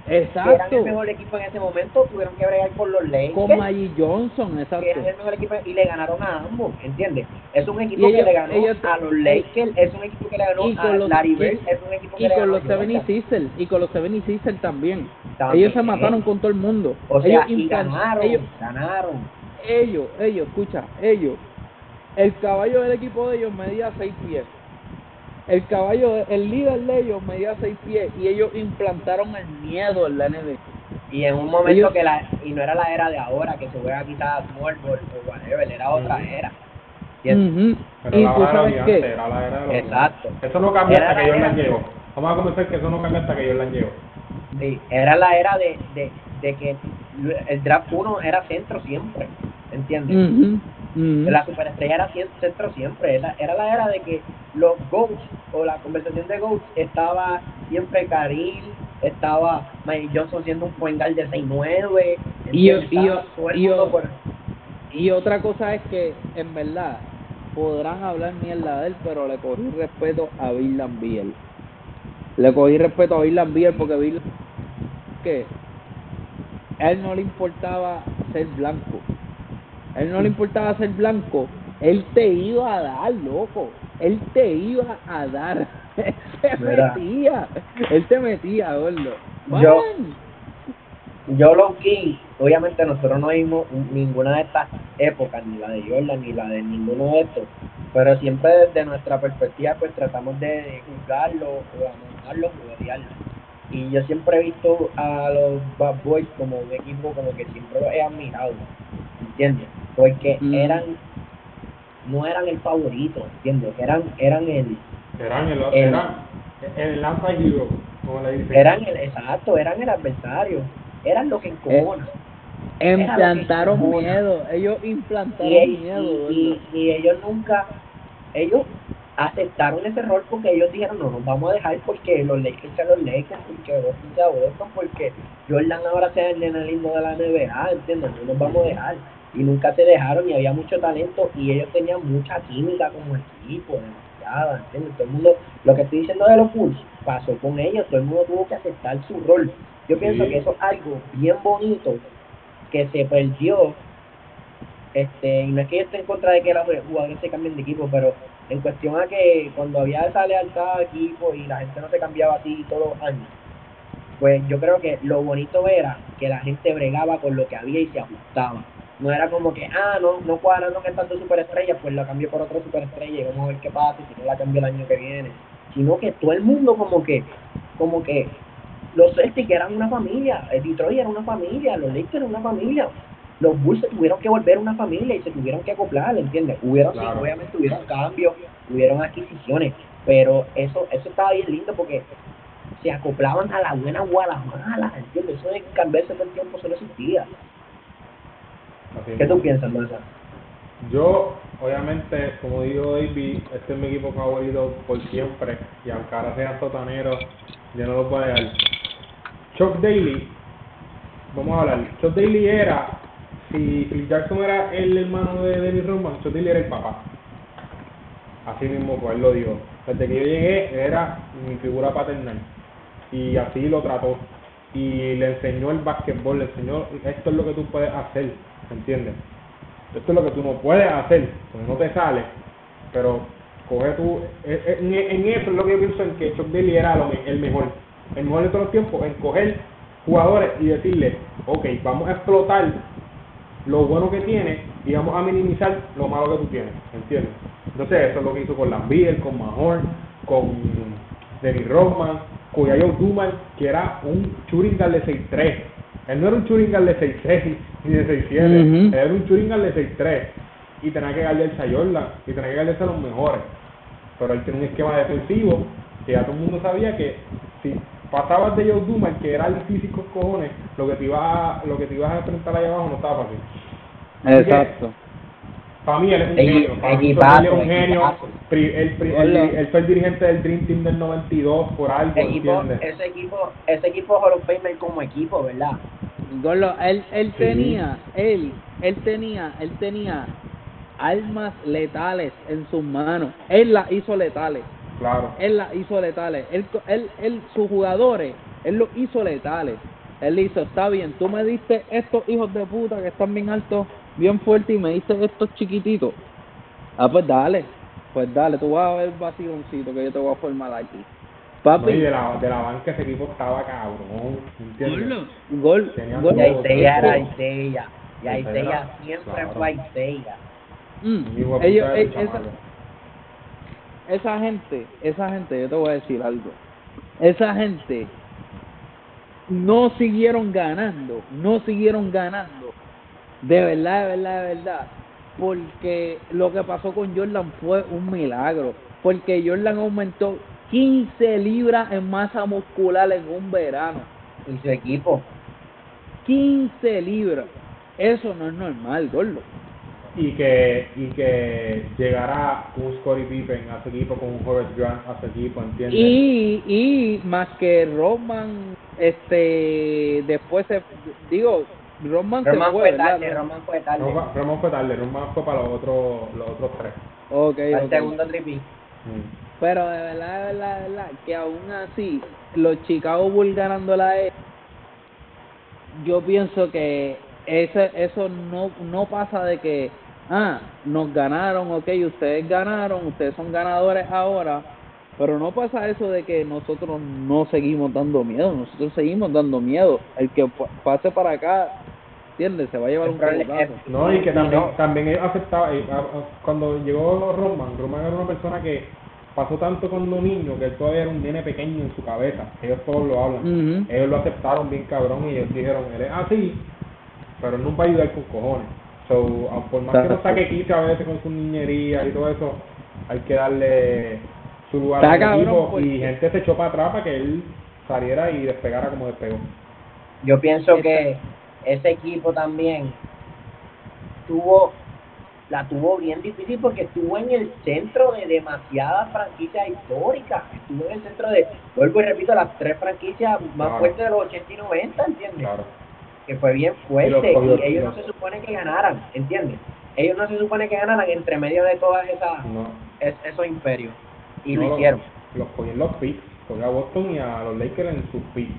que eran Exacto. el mejor equipo en ese momento, tuvieron que bregar con los Lakers, Con Magic Johnson, que exacto. eran el mejor equipo, y le ganaron a ambos, ¿entiendes? Es un equipo ellos- que le ganó ellos- a los Lakers, es un equipo que le ganó a con los- Larry Bird, es un equipo que Y le con ganó los a 76ers, y con los 76ers también. También. Ellos se mataron con todo el mundo. O sea, ellos y ganaron, ellos, ganaron. ellos, ellos, escucha, ellos, el caballo del equipo de ellos medía seis pies. El caballo, de- el líder de ellos medía seis pies y ellos implantaron el miedo en la NBA. Y en un momento Ellos- que la, y no era la era de ahora, que se juega quizás small ball o whatever, era otra era. Pero Y la tú era sabes qué, era la era de los Exacto. Eso no cambia Era hasta que la Jordan era- llegó. Vamos a comenzar que eso no cambia hasta que Jordan llegó. Sí, era la era de, de, de que el draft 1 era centro siempre, ¿entiendes? La superestrella era centro siempre, era, era la era de que los GOATs o la conversación de GOATs estaba siempre Karim, estaba Mike Johnson siendo un point guard de 6'9", Y y yo- y yo- por- y otra cosa es que, en verdad, podrán hablar mierda de él, pero le cogí respeto a Bill Lambiel. Le cogí respeto a Bill Lambiel porque Bill que a él no le importaba ser blanco. A él no le importaba ser blanco. Él te iba a dar, loco. Él te iba a dar. (laughs) Él te metía. Él te metía, gordo. Yo, yo lo que, obviamente nosotros no vimos ninguna de estas épocas, ni la de Jordan, ni la de ninguno de estos, pero siempre desde nuestra perspectiva pues tratamos de juzgarlo, o amontarlo, o odiarlo. Y yo siempre he visto a los Bad Boys como un equipo como que siempre los he admirado, ¿entiendes? Porque mm. eran, no eran el favorito, ¿entiendes? Eran, eran el... Eran el, el eran el lanza hero, como le dicen. Eran el, exacto, eran el adversario eran lo que. Eh, implantaron miedo, ellos implantaron miedo. Y, y, ellos nunca, ellos aceptaron ese rol porque ellos dijeron no nos vamos a dejar porque los Lakers sean los Lakers, porque Boston sea Boston, porque Jordan ahora sea el lindo de la NBA, ¿entiendes? No nos vamos a dejar. Y nunca se dejaron y había mucho talento y ellos tenían mucha química como equipo, demasiada, ¿entiendes? Todo el mundo, lo que estoy diciendo de los Bulls, pasó con ellos, todo el mundo tuvo que aceptar su rol yo pienso que eso es algo bien bonito que se perdió. Este, y no es que yo esté en contra de que los jugadores se cambien de equipo, pero en cuestión a que cuando había esa lealtad de equipo y la gente no se cambiaba así todos los años, pues yo creo que lo bonito era que la gente bregaba con lo que había y se ajustaba. No era como que, ah, no, no cuadrando que tanto superestrella, pues la cambio por otra superestrella y vamos a ver qué pasa y si no la cambio el año que viene. Sino que todo el mundo como que, como que los Celtics eran una familia, el Detroit era una familia, los Lakers eran una familia. Los Bulls se tuvieron que volver una familia y se tuvieron que acoplar, ¿entiendes? Hubieron, sí, obviamente hubieron cambios, hubieron adquisiciones, pero eso eso estaba bien lindo porque se acoplaban a la buena o a la mala, ¿entiendes? Eso de cambiarse todo el tiempo solo existía. ¿Qué tú piensas, Marza? Yo, obviamente, como digo David, este es mi equipo favorito por siempre, y aunque ahora sean sotaneros, yo no lo puedo dejar. Chuck Daly, vamos a hablar, Chuck Daly era, si Phil Jackson era el hermano de Dennis Rodman, Chuck Daly era el papá. Así mismo, pues él lo dijo. Desde que yo llegué, era mi figura paternal. Y así lo trató. Y le enseñó el básquetbol, le enseñó, esto es lo que tú puedes hacer, ¿entiendes? Esto es lo que tú no puedes hacer, porque no te sale. Pero coge tú, en, en, eso es lo que yo pienso en que Chuck Daly era lo, el mejor el mejor de todos los tiempos en coger jugadores y decirle, ok, vamos a explotar lo bueno que tiene y vamos a minimizar lo malo que tú tienes, ¿entiendes? Entonces eso es lo que hizo con Lambier, con Mahorn, con Dennis Rothman, con Yayo Duman, que era un Churingal de 6'3". Él no era un Churingal de 6'6 ni de 6'7, él era un Churingal de 6'3 y tenía que ganarse a Jordan y tenía que ganarse a los mejores. Pero él tiene un esquema defensivo que ya todo el mundo sabía que si pasabas de Joe Dumas, que era el físico cojones, lo que te iba a, lo que te ibas a enfrentar ahí abajo no estaba fácil. Exacto. Para mí él es un genio. Él es un genio. Él, fue el dirigente del Dream Team del 92 por algo, equipo, Ese equipo, ese equipo Hall of como equipo, ¿verdad? Gorlo, él, él tenía, él, él tenía, él tenía armas letales en sus manos. Él las hizo letales. Claro. Él la hizo letales. Él, él, él, sus jugadores, él los hizo letales. Él hizo, está bien, tú me diste estos hijos de puta que están bien altos, bien fuertes, y me diste estos chiquititos. Ah, pues dale, pues dale, tú vas a ver vaciloncito que yo te voy a formar aquí. Papi. y de la, de la banca ese equipo estaba cabrón, ¿entiendes? Gol, gol. Y Isaiah era Isaiah. Y Isaiah siempre fue Isaiah. Mm. Ellos, esa, esa gente, esa gente, yo te voy a decir algo. Esa gente no siguieron ganando, no siguieron ganando. De verdad, de verdad, de verdad. Porque lo que pasó con Jordan fue un milagro. Porque Jordan aumentó 15 libras en masa muscular en un verano. ¿Y su equipo? 15 libras. Eso no es normal, gordo y que y que llegará un Scottie Pippen a su equipo con un Horace Grant a su equipo, ¿entiendes? Y, y más que Roman, este, después se, digo, Se Roman fue, tarde, Roman fue tarde. Roman, Roman fue tarde, Roman fue para los otros, los otros tres. Ok, Al ok. segundo tripi. Mm. Pero de verdad, de verdad, de verdad, que aún así, los Chicago Bulls ganando la E, yo pienso que ese, eso no, no pasa de que, ah, nos ganaron, ok, ustedes ganaron, ustedes son ganadores ahora, pero no pasa eso de que nosotros no seguimos dando miedo, nosotros seguimos dando miedo. El que pa- pase para acá, ¿entiendes? Se va a llevar un problema pelotazo. No, y que también, No. también él aceptaba, eh, cuando llegó Roman, Roman era una persona que pasó tanto con los niños que él todavía era un nene pequeño en su cabeza, ellos todos lo hablan, ellos lo aceptaron bien cabrón y ellos dijeron, él es así, pero él no va a ayudar con cojones. So, por más que no saque quise a veces con su niñería y todo eso, hay que darle su Está cabrón, porque- y gente se echó para atrás para que él saliera y despegara como despegó. Yo pienso que ese equipo también tuvo la tuvo bien difícil porque estuvo en el centro de demasiadas franquicias históricas. Estuvo en el centro de, vuelvo y repito, las tres franquicias más Claro. fuertes de los 80 y 90, ¿entiendes? Claro. Que fue bien Y fuerte los y, ellos los- no se supone que ganaran, ¿entiendes? Ellos no se supone que ganaran entre medio de todas esas No. es- esos imperios. Y No, lo hicieron. Los cogió en los picks, cogió a Boston y a los Lakers en sus picks.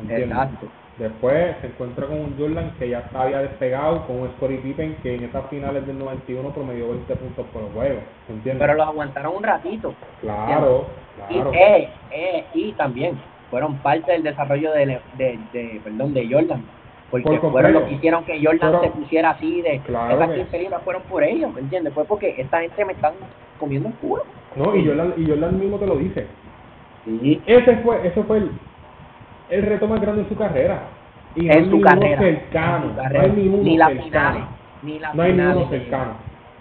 ¿entiendes? Exacto. Después se encuentra con un Jordan que ya había despegado, con un Scottie Pippen que en estas finales del 91 promedió 20 puntos por juego. ¿Entiendes? Pero los aguantaron un ratito. claro, claro. Y, eh, eh, y también fueron parte del desarrollo de, Le- de, de perdón de Jordan porque Por fueron completo. los que hicieron que Jordan Pero- se pusiera así de Claro esas que- 15 libras fueron por ellos ¿me entiendes? fue porque esta gente me están comiendo el culo No, y Jordan, y Jordan mismo te lo dice. sí Ese fue, ese fue el, el reto más grande en su carrera. Y no hay en su ninguno carrera, cercano. en su No hay ninguno ni las cercano. finales ni las No hay ninguno cercano.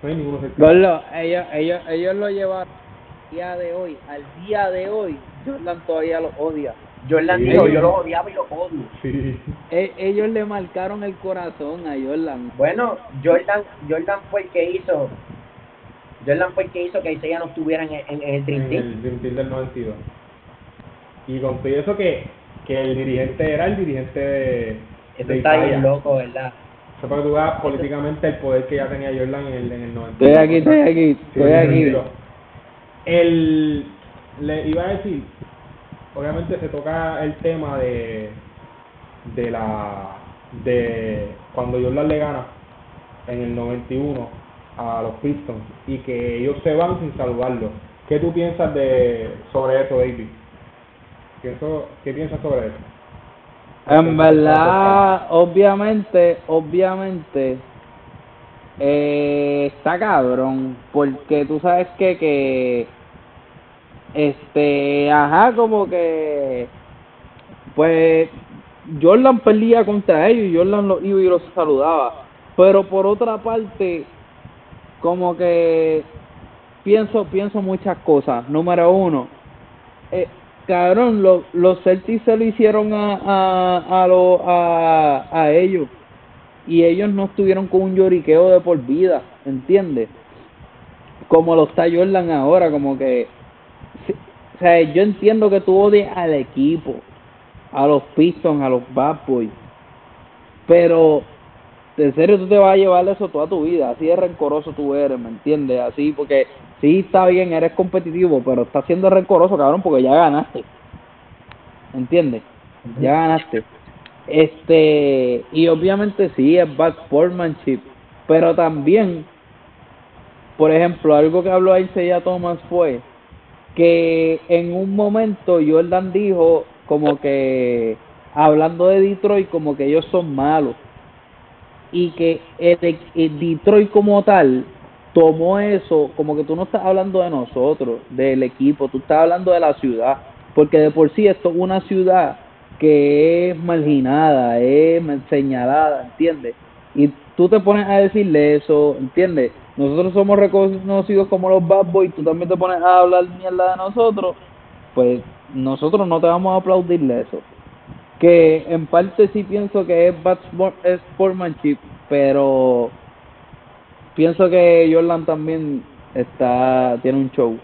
No hay ninguno cercano. Gordo, ellos, ellos, ellos lo llevaron al día de hoy, al día de hoy, Jordan todavía lo odia. Jordan Sí. dijo yo los odiaba y los odio Sí. E- ellos le marcaron el corazón a Jordan. bueno Jordan Jordan fue el que hizo Jordan fue el que hizo que Isaiah no estuviera en, el- en, en el Dream en Team el Dream Team del 92. Y con todo eso que, que el dirigente era el dirigente de, eso de está bien loco ¿verdad? Eso para que tú veas políticamente el poder que ya tenía Jordan en el, en el 92. Estoy aquí, estoy aquí, estoy sí, aquí. El, le iba a decir, obviamente se toca el tema de, de la, de cuando Jordan le gana en el 91 a los Pistons y que ellos se van sin saludarlo. ¿Qué tú piensas de sobre eso, David? ¿Qué piensas sobre eso? En verdad, obviamente, obviamente, eh, está cabrón, porque tú sabes que, que, este, ajá, como que, pues, Jordan perdía contra ellos y Jordan los iba y los saludaba, pero por otra parte, como que pienso, pienso muchas cosas. Número uno, eh, cabrón, lo- los Celtics se lo hicieron a, a, a, lo- a, a ellos y ellos no estuvieron con un lloriqueo de por vida, ¿entiendes? Como lo está Jordan ahora, como que, o sea, yo entiendo que tú odias al equipo, a los Pistons, a los Bad Boys, pero en serio tú te vas a llevar eso toda tu vida, así de rencoroso tú eres, ¿me entiendes? Así, porque sí está bien, eres competitivo, pero estás siendo rencoroso, cabrón, porque ya ganaste, ¿entiendes? Ya ganaste. Este, y obviamente sí, es bad sportsmanship, pero también, por ejemplo, algo que habló Isaiah Thomas fue que en un momento Jordan dijo como que, hablando de Detroit, como que ellos son malos y que el, Detroit como tal tomó eso, como que tú no estás hablando de nosotros, del equipo, tú estás hablando de la ciudad, porque de por sí esto es una ciudad que es marginada, es señalada, ¿entiendes? Y tú te pones a decirle eso, ¿entiendes? Nosotros somos reconocidos como los bad boys, tú también te pones a hablar mierda de nosotros, pues nosotros no te vamos a aplaudirle eso que en parte sí pienso que es bad sportsmanship, pero pienso que Jordan también está tiene un show.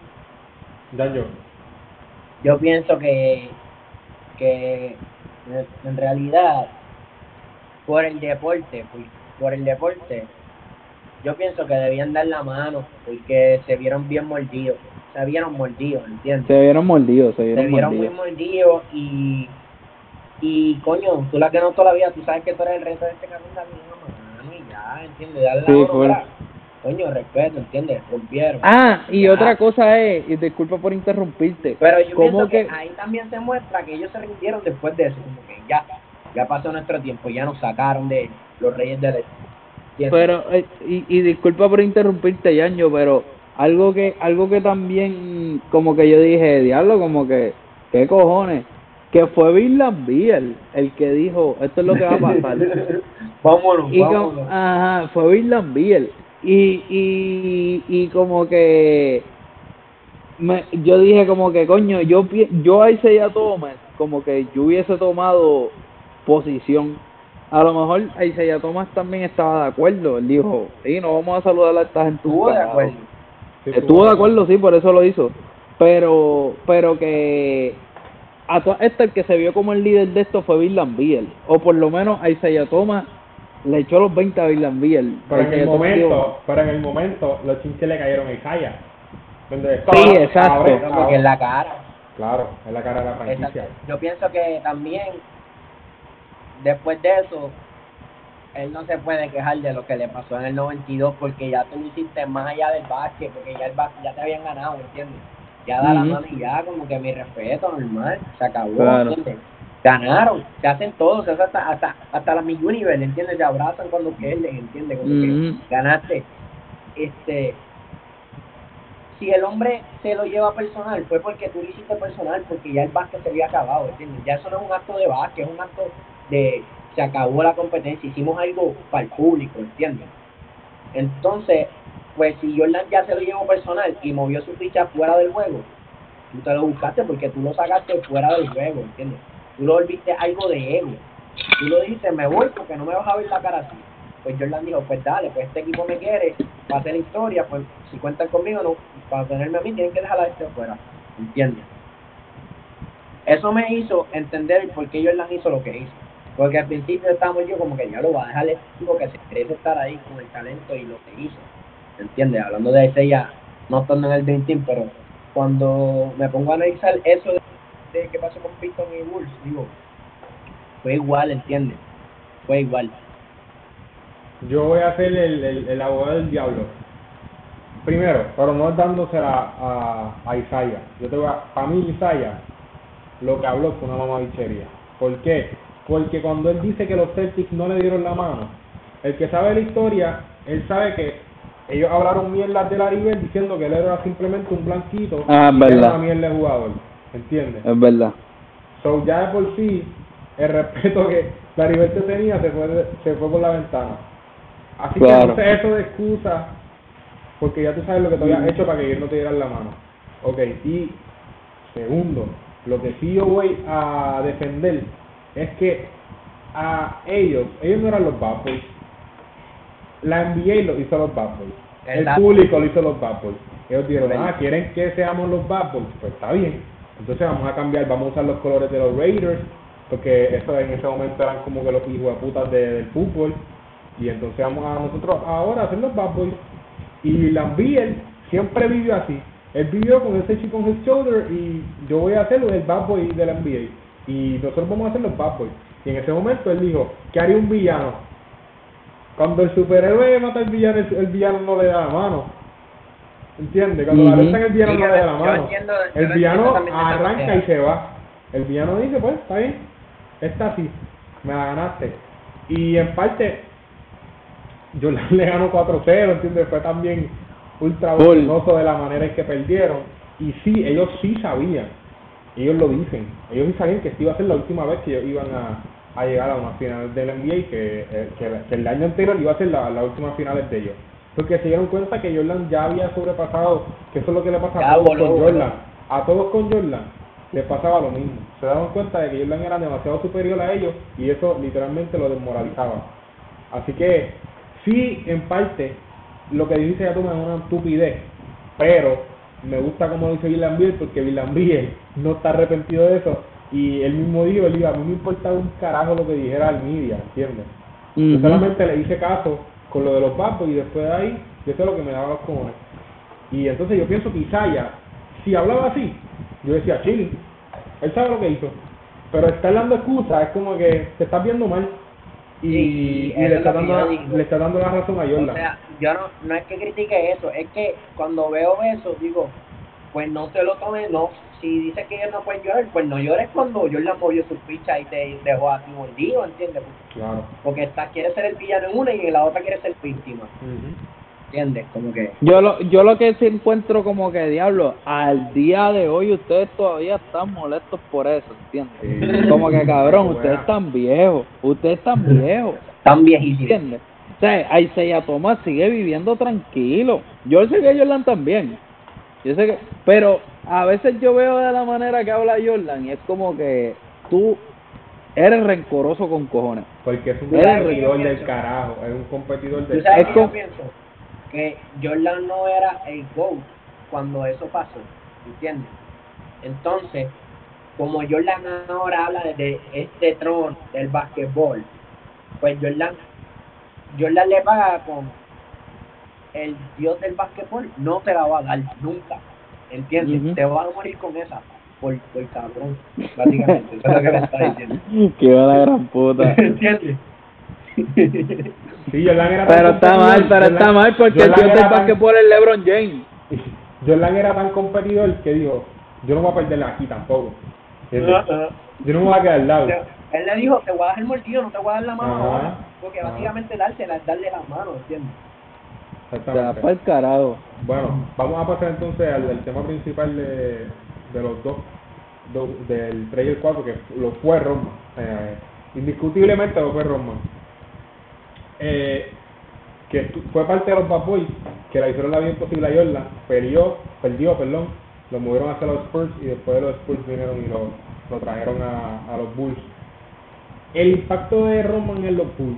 Daño. yo pienso que que en realidad por el deporte, por, por el deporte, yo pienso que debían dar la mano porque se vieron bien mordidos, se vieron mordidos, ¿entiendes? Se vieron mordidos, se vieron, se vieron mordidos. muy mordidos y y coño, tú la que no todavía, tú sabes que tú eres el reto de este dale una mano y ya, ¿entiendes? Dale la Sí. Coño, respeto, ¿entiendes? Rompieron. Ah, y Ya. otra cosa es, y disculpa por interrumpirte, Pero yo ¿cómo pienso que... que- ahí también se muestra que ellos se rindieron después de eso, como que ya, ya pasó nuestro tiempo, ya nos sacaron de los reyes del este. ¿entiendes? Pero, eh, y, y disculpa por interrumpirte, Yaño, pero algo que algo que también, como que yo dije, diablo, como que, ¿qué cojones? Que fue Bill Lambiel el que dijo, esto es lo que va a pasar. (laughs) vámonos, y vámonos. ajá, fue Bill Lambiel. Y, y, y como que me, yo dije como que coño, yo yo a Isaiah Thomas, como que yo hubiese tomado posición. A lo mejor Isaiah Thomas también estaba de acuerdo. Él dijo, sí, no vamos a saludar a esta gente. Estuvo de acuerdo. Sí, Estuvo de acuerdo, sí, por eso lo hizo. Pero, pero que a todas estas el que se vio como el líder de esto fue Bill Lambiel. O por lo menos a Isaiah Thomas le echó los 20 a Bill Lambiel. Pero en el momento, pero en el momento, los chinches le cayeron a Isaiah. Donde Sí, exacto. No, porque en la cara. Claro, es la cara de la franquicia. Exacto. Yo pienso que también, después de eso, él no se puede quejar de lo que le pasó en el 92 porque ya tú lo hiciste más allá del básquet, porque ya el básquet ya te habían ganado, ¿entiendes? Ya da la mano y ya, como que mi respeto, normal, se acabó, Claro. ¿entiendes? Ganaron, se hacen todos, se hace hasta, hasta, hasta la Miss Universe, ¿entiendes? Se abrazan cuando pierden, ¿entiendes? Como que ganaste. Este, si el hombre se lo lleva personal, fue porque tú lo hiciste personal, porque ya el básquet se había acabado, ¿entiendes? Ya eso no es un acto de básquet, es un acto de se acabó la competencia, hicimos algo para el público, ¿entiendes? Entonces, pues si Jordan ya se lo llevó personal y movió su ficha fuera del juego, tú te lo buscaste porque tú lo sacaste fuera del juego, ¿entiendes? Tú lo volviste algo de ego. Tú lo dijiste, me voy porque no me vas a ver la cara así. Pues Jordan dijo, pues dale, pues este equipo me quiere, va a hacer historia, pues si cuentan conmigo, no, para tenerme a mí tienen que dejar a este fuera, ¿entiendes? Eso me hizo entender el por qué Jordan hizo lo que hizo. Porque al principio estábamos yo como que ya lo va a dejar este tipo que se crece estar ahí con el talento y lo que hizo. ¿Entiendes? Hablando de ya, no estando en el Dream Team, pero cuando me pongo a analizar eso de, de qué pasó con Peyton y Bulls, digo, fue igual, ¿entiendes? Fue igual. Yo voy a ser el, el, abogado del diablo. Primero, pero no dándosela a, a Isaiah. Yo te voy a, para mí Isaiah, lo que habló fue una mamabichería. ¿Por qué? Porque cuando él dice que los Celtics no le dieron la mano, el que sabe la historia, él sabe que ellos hablaron mierda de Larry Bird diciendo que él era simplemente un blanquito Ah, y era una mierda de jugador. ¿Entiendes? Es verdad. So, ya de por sí, el respeto que la te tenía se fue, se fue por la ventana. Así Claro. que no sé eso de excusa, porque ya tú sabes lo que te habías hecho para que ellos no te dieran la mano. Ok, y segundo, lo que sí yo voy a defender es que a ellos, ellos no eran los Boys. La NBA lo hizo los Bad Boys. El público lo hizo los Bad Boys. Ellos dijeron, ah, quieren que seamos los Bad Boys. Pues está bien. Entonces vamos a cambiar, vamos a usar los colores de los Raiders, porque eso en ese momento eran como que los hijos de putas de- del fútbol. Y entonces vamos a nosotros ahora a hacer los Bad Boys. Y Lambiel siempre vivió así. Él vivió con ese chip on his shoulder y yo voy a hacer el Bad Boy de la NBA. Y nosotros vamos a hacer los Bad Boys. Y en ese momento él dijo, ¿qué haría un villano? Cuando el superhéroe mata al villano, el, el villano no le da la mano. ¿Entiendes? Cuando Ujú. la arrestan el villano Sí, no le da la yo mano. entiendo- yo el villano arranca y se va. El villano dice, pues, está bien. Está así. Me la ganaste. Y en parte, yo (laughs) le gano 4-0, ¿entiendes? Fue también ultra vergonzoso de la manera en que perdieron. Y sí, ellos sí sabían. Ellos lo dicen. Ellos sí sabían que esta iba a ser la última vez que ellos iban a, a llegar a una final del NBA que, eh, que, que el año anterior iba a ser la, la última finales de ellos. Porque se dieron cuenta que Jordan ya había sobrepasado, que eso es lo que le pasa Ya a todos con. Jordan. A todos con Jordan les pasaba lo mismo. Se daban cuenta de que Jordan era demasiado superior a ellos y eso literalmente lo desmoralizaba. Así que sí, en parte, lo que dice ya tú es una estupidez, pero me gusta como dice Biel porque Biel no está arrepentido de eso y él mismo dijo, él dijo, a mí me importaba un carajo lo que dijera el media, ¿entiendes? Yo solamente le hice caso con lo de los babos y después de ahí, yo sé lo que me daba los cojones. Y entonces yo pienso que Isaiah, si hablaba así, yo decía, chile, él sabe lo que hizo. Pero está dando excusas, es como que te estás viendo mal. Y, Sí, y le, es está dando, le está dando la razón a Jordan. O sea, yo no, no es que critique eso, es que cuando veo eso, digo, pues no te lo tomes, no. Si dices que ellos no pueden llorar, pues no llores cuando Jordan movió su ficha y te dejó a ti mordido, ¿entiendes? claro. Porque esta quiere ser el villano en una y en la otra quiere ser víctima. ¿entiendes? Como que... Yo lo, yo lo que sí encuentro como que, diablo, al día de hoy ustedes todavía están molestos por eso, ¿entiendes? Sí. Como que, cabrón, ustedes están viejos, ustedes están viejos, Tan viejísimo. ¿entiendes? O sea, Isaiah Thomas sigue viviendo tranquilo. Yo sé que Jordan también. Yo sé que, pero a veces yo veo de la manera que habla Jordan y es como que tú eres rencoroso con cojones. Porque es un competidor del carajo, es un competidor ¿Tú del sabes Es qué como- yo pienso? Que Jordan no era el GOAT cuando eso pasó, ¿entiendes? Entonces, como Jordan ahora habla de este trono del básquetbol, pues Jordan, Jordan le paga con el dios del básquetbol, no te la va a dar nunca, ¿entiendes? Ujú. Te vas a morir con esa, por, por cabrón, básicamente, eso es lo que me está diciendo. (laughs) Qué la gran puta. (laughs) ¿Entiendes? Sí, Jordan era tan Pero está competidor, mal, pero Jordan- está mal porque el dios del tan- básquetbol es LeBron James. (laughs) Jordan era tan competidor que dijo, yo no voy a perder aquí tampoco. Yo no me voy a quedar al lado. Él le dijo, te voy a dar el mordido, no te voy a dar la mano Ajá. ahora. Porque básicamente dársela es darle la mano, ¿entiendes? Exactamente. para el carajo. Bueno, vamos a pasar entonces al, al tema principal de, de los dos, do- del 3 y el 4, que lo fue Roman. Eh, indiscutiblemente lo fue Roman. Eh, que fue parte de los Bad Boys, que la hicieron la vida imposible a Jordan, perdió, perdió, perdón, lo movieron hacia los Spurs y después de los Spurs vinieron y lo, lo trajeron a, a los Bulls. El impacto de Roman en los Bulls.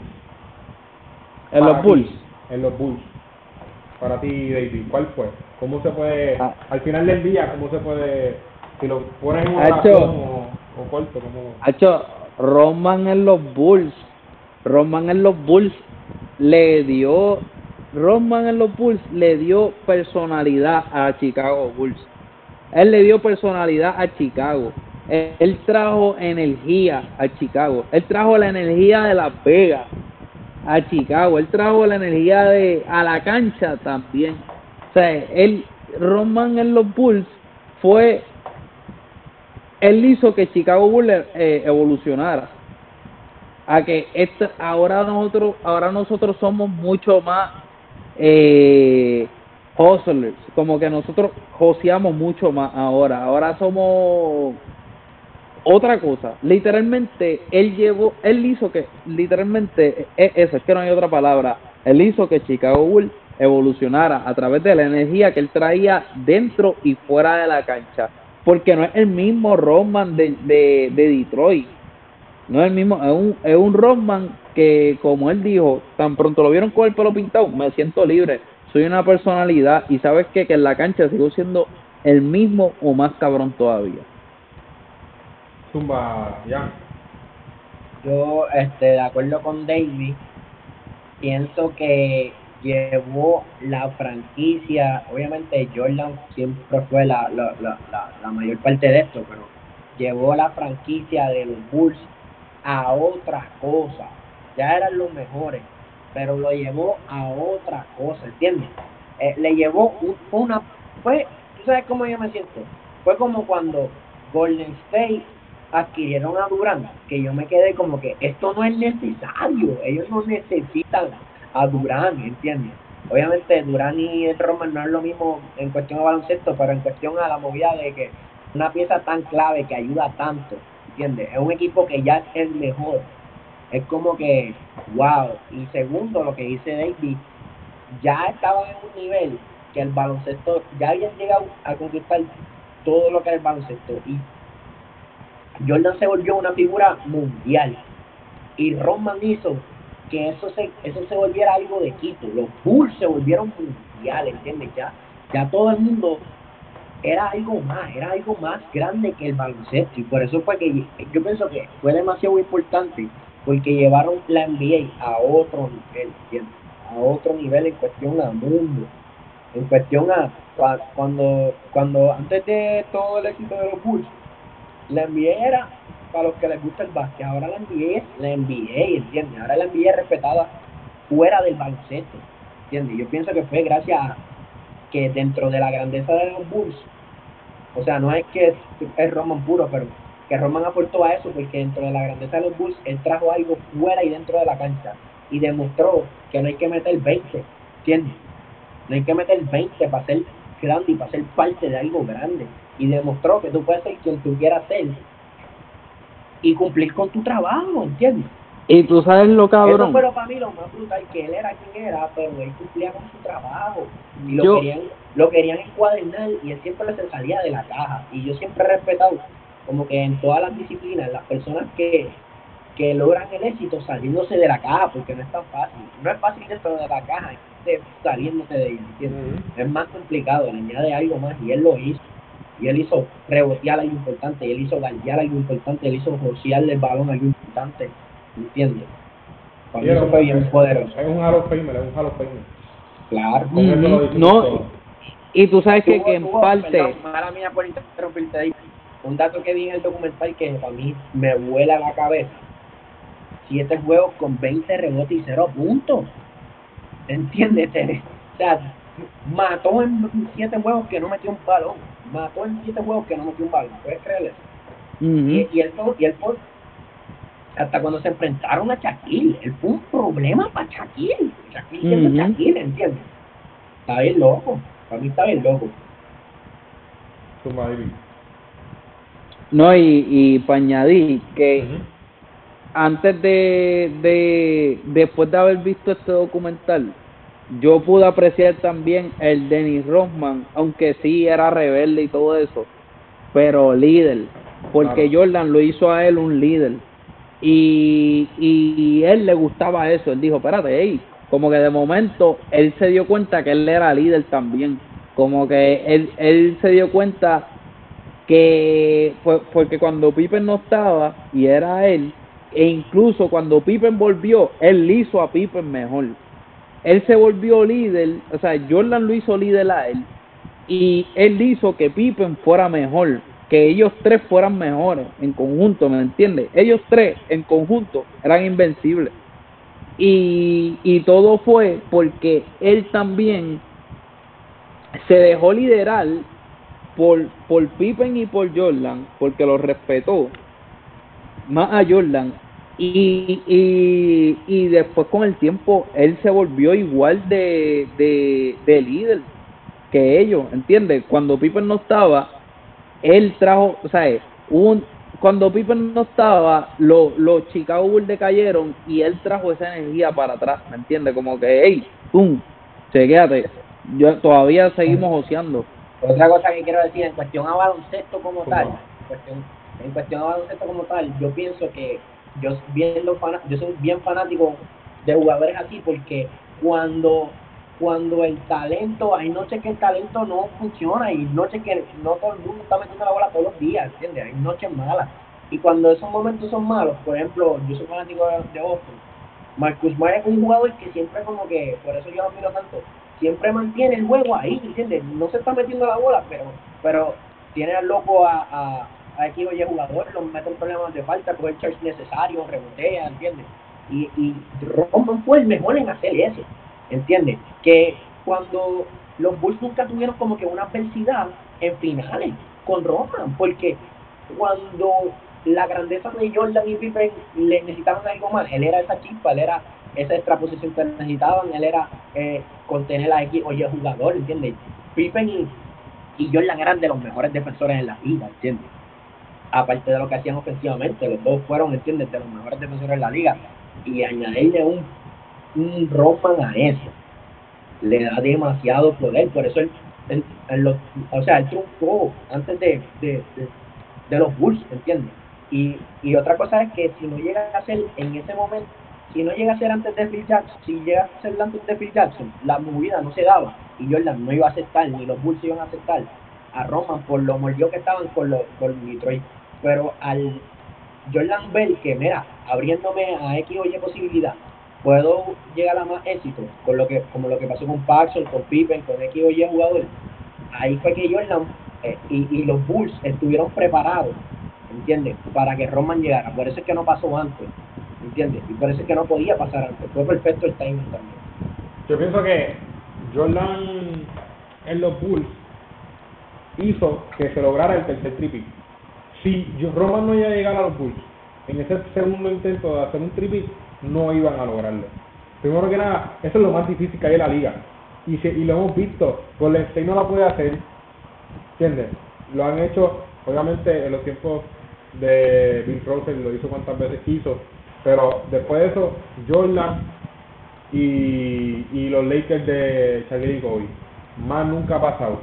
En los Bulls. En los Bulls. Para ti, David, ¿cuál fue? ¿Cómo se puede, Ah. al final del día, cómo se puede, si lo pones en una o, o corto, cómo? Hacho, Roman en los Bulls. Roman en los Bulls le dio. Roman en los Bulls le dio personalidad a Chicago Bulls. Él le dio personalidad a Chicago. Él, él trajo energía a Chicago. Él trajo la energía de Las Vegas a Chicago. Él trajo la energía de a la cancha también. O sea, él Roman en los Bulls fue él hizo que Chicago Bulls eh, evolucionara a que esta, ahora nosotros ahora nosotros somos mucho más eh, hustlers como que nosotros joseamos mucho más ahora ahora somos otra cosa literalmente él llevó él hizo que literalmente es eso es que no hay otra palabra él hizo que Chicago Bulls evolucionara a través de la energía que él traía dentro y fuera de la cancha porque no es el mismo Rodman de, de, de Detroit no es el mismo, es un, es un Rodman que, como él dijo, tan pronto lo vieron con el pelo pintado, me siento libre, soy una personalidad y sabes qué? que en la cancha sigo siendo el mismo o más cabrón todavía. Yo, este, de acuerdo con David, pienso que llevó la franquicia, obviamente Jordan siempre fue la, la, la, la, mayor parte de esto, pero llevó la franquicia de los Bulls a otra cosa. Ya eran los mejores, pero lo llevó a otra cosa, ¿entiendes? Eh, le llevó un- una... Fue, ¿tú sabes cómo yo me siento? Fue como cuando Golden State adquirieron a Durant, que yo me quedé como que esto no es necesario, ellos no necesitan a Durant, ¿entiendes? Obviamente Durant y Roman no es lo mismo en cuestión de baloncesto, pero en cuestión a la movida de que una pieza tan clave que ayuda tanto, ¿entiendes? Es un equipo que ya es mejor. Es como que, wow. Y segundo, lo que dice David, ya estaban en un nivel que el baloncesto, ya habían llegado a conquistar todo lo que es el baloncesto. Y Jordan se volvió una figura mundial. Y Rodman hizo que eso se, eso se volviera algo de Quito. Los Bulls se volvieron mundiales. Ya, ya todo el mundo era algo más, era algo más grande que el baloncesto. Y por eso fue que yo pienso que fue demasiado importante porque llevaron la NBA a otro nivel. A otro nivel en cuestión a mundo, en cuestión a cuando cuando antes de todo el éxito de los Bulls, la NBA era para los que les gusta el básquet, ahora la NBA es la NBA, ¿entiendes? Ahora la NBA es respetada fuera del baloncesto, ¿entiendes? Yo pienso que fue gracias a que dentro de la grandeza de los Bulls, o sea, no es que es Roman puro, pero que Roman aportó a eso porque dentro de la grandeza de los Bulls él trajo algo fuera y dentro de la cancha y demostró que no hay que meter 20, ¿entiendes? No hay que meter 20 para ser grande y para ser parte de algo grande. Y demostró que tú puedes ser quien tú quieras ser y cumplir con tu trabajo, ¿entiendes? Y tú sabes lo cabrón. Eso fue para mí lo más brutal, que él era quien era, pero él cumplía con su trabajo. Y lo, querían, lo querían encuadernar y él siempre se salía de la caja. Y yo siempre he respetado como que en todas las disciplinas, las personas que, que logran el éxito saliéndose de la caja, porque no es tan fácil. No es fácil dentro de la caja, saliéndose de ella, Es más complicado, le añade algo más y él lo hizo. Y él hizo rebotear algo importante, y él hizo gallar algo importante, él hizo rociarle el balón algo importante, ¿entiendes? Para eso fue bien poderoso. Es un Halo Famer, es un Halo Famer. Claro. no, y tú sabes que, que en parte... mala mía por interrumpirte ahí un dato que vi en el documental que para mí me vuela la cabeza. Siete juegos con 20 rebotes y cero puntos. ¿Entiendes? (laughs) O sea, mató en siete juegos que no metió un balón. Mató en siete juegos que no metió un balón. ¿Puedes creerle y, y, él, y él fue, hasta cuando se enfrentaron a Shaquille, él fue un problema para Shaquille. Shaquille uh Shaquille, ¿entiendes? Está bien loco. Para mí está bien loco. Su madre. No, y, y para añadir que antes de, de, después de haber visto este documental, yo pude apreciar también el Dennis Rossman, aunque sí era rebelde y todo eso, pero líder, porque Jordan lo hizo a él un líder. Y, y, él le gustaba eso, él dijo, espérate, hey, como que de momento él se dio cuenta que él era líder también, como que él, él se dio cuenta que fue porque cuando Pippen no estaba y era él, e incluso cuando Pippen volvió, él hizo a Pippen mejor. Él se volvió líder, o sea, Jordan lo hizo líder a él y él hizo que Pippen fuera mejor, que ellos tres fueran mejores en conjunto, ¿me entiendes? Ellos tres en conjunto eran invencibles. Y, y todo fue porque él también se dejó liderar por, por Pippen y por Jordan, porque lo respetó más a Jordan. Y, y, y después con el tiempo él se volvió igual de, de, líder que ellos, ¿entiendes? Cuando Pippen no estaba, él trajo, o sea, un, cuando Pippen no estaba, los los Chicago Bulls decayeron y él trajo esa energía para atrás, ¿me entiendes? Como que, hey, pum, chequéate, yo, todavía seguimos oceando. Otra cosa que quiero decir en cuestión a baloncesto como tal, en cuestión, en cuestión a baloncesto como tal, yo pienso que yo viendo yo soy bien fanático de jugadores así porque cuando cuando el talento, hay noches que el talento no funciona y noches que no todo el mundo está metiendo la bola todos los días, ¿entiendes? Hay noches malas. Y cuando esos momentos son malos, por ejemplo, yo soy fanático de, Boston, Marcus Smart es un jugador que siempre como que, por eso yo lo miro tanto, siempre mantiene el juego ahí, ¿entiendes? No se está metiendo la bola, pero pero tiene al loco a, a, a X y jugador, lo mete en problemas de falta, coge el charge necesario, rebotea, ¿entiendes? Y, y Roman fue el mejor en hacer eso, ¿entiendes? Que cuando los Bulls nunca tuvieron como que una adversidad en finales con Roman, porque cuando la grandeza de Jordan y Pippen le necesitaban algo más, él era esa chispa, él era esa extraposición que necesitaban, él era eh, contener a X oye jugador, ¿entiendes? Pippen y, Jordan eran de los mejores defensores en la liga, ¿entiendes? Aparte de lo que hacían ofensivamente, los dos fueron, ¿entiendes? De los mejores defensores en la liga. Y añadirle un, un Roman a eso, le da demasiado poder, por eso él, o sea, él triunfó antes de, de, de, los Bulls, ¿entiendes? Y, y otra cosa es que si no llega a ser en ese momento si no llega a ser antes de Phil Jackson, si llega a ser antes de Phil Jackson, la movida no se daba y Jordan no iba a aceptar, ni los Bulls iban a aceptar a Roman por lo mordió que estaban con, los, con Detroit. Pero al Jordan Bell, que mira, abriéndome a X o Y posibilidad, puedo llegar a más éxito, con lo que, como lo que pasó con Paxson, con Pippen, con X o Y jugadores. Ahí fue que Jordan eh, y, y los Bulls estuvieron preparados, ¿entiendes? Para que Roman llegara. Por eso es que no pasó antes, ¿entiendes? Y por eso es que no podía pasar antes. Fue perfecto el timing también. Yo pienso que Jordan en los Bulls hizo que se lograra el tercer triple. Si Roman no iba a llegar a los Bulls en ese segundo intento de hacer un triple, no iban a lograrlo. Primero que nada, eso es lo más difícil que hay en la liga. Y, se- y lo hemos visto, Golden State no la puede hacer, ¿entiendes? Lo han hecho, obviamente, en los tiempos de Bill Russell, lo hizo cuantas veces quiso, pero después de eso, Jordan y, y los Lakers de Shaquille y. Más nunca ha pasado.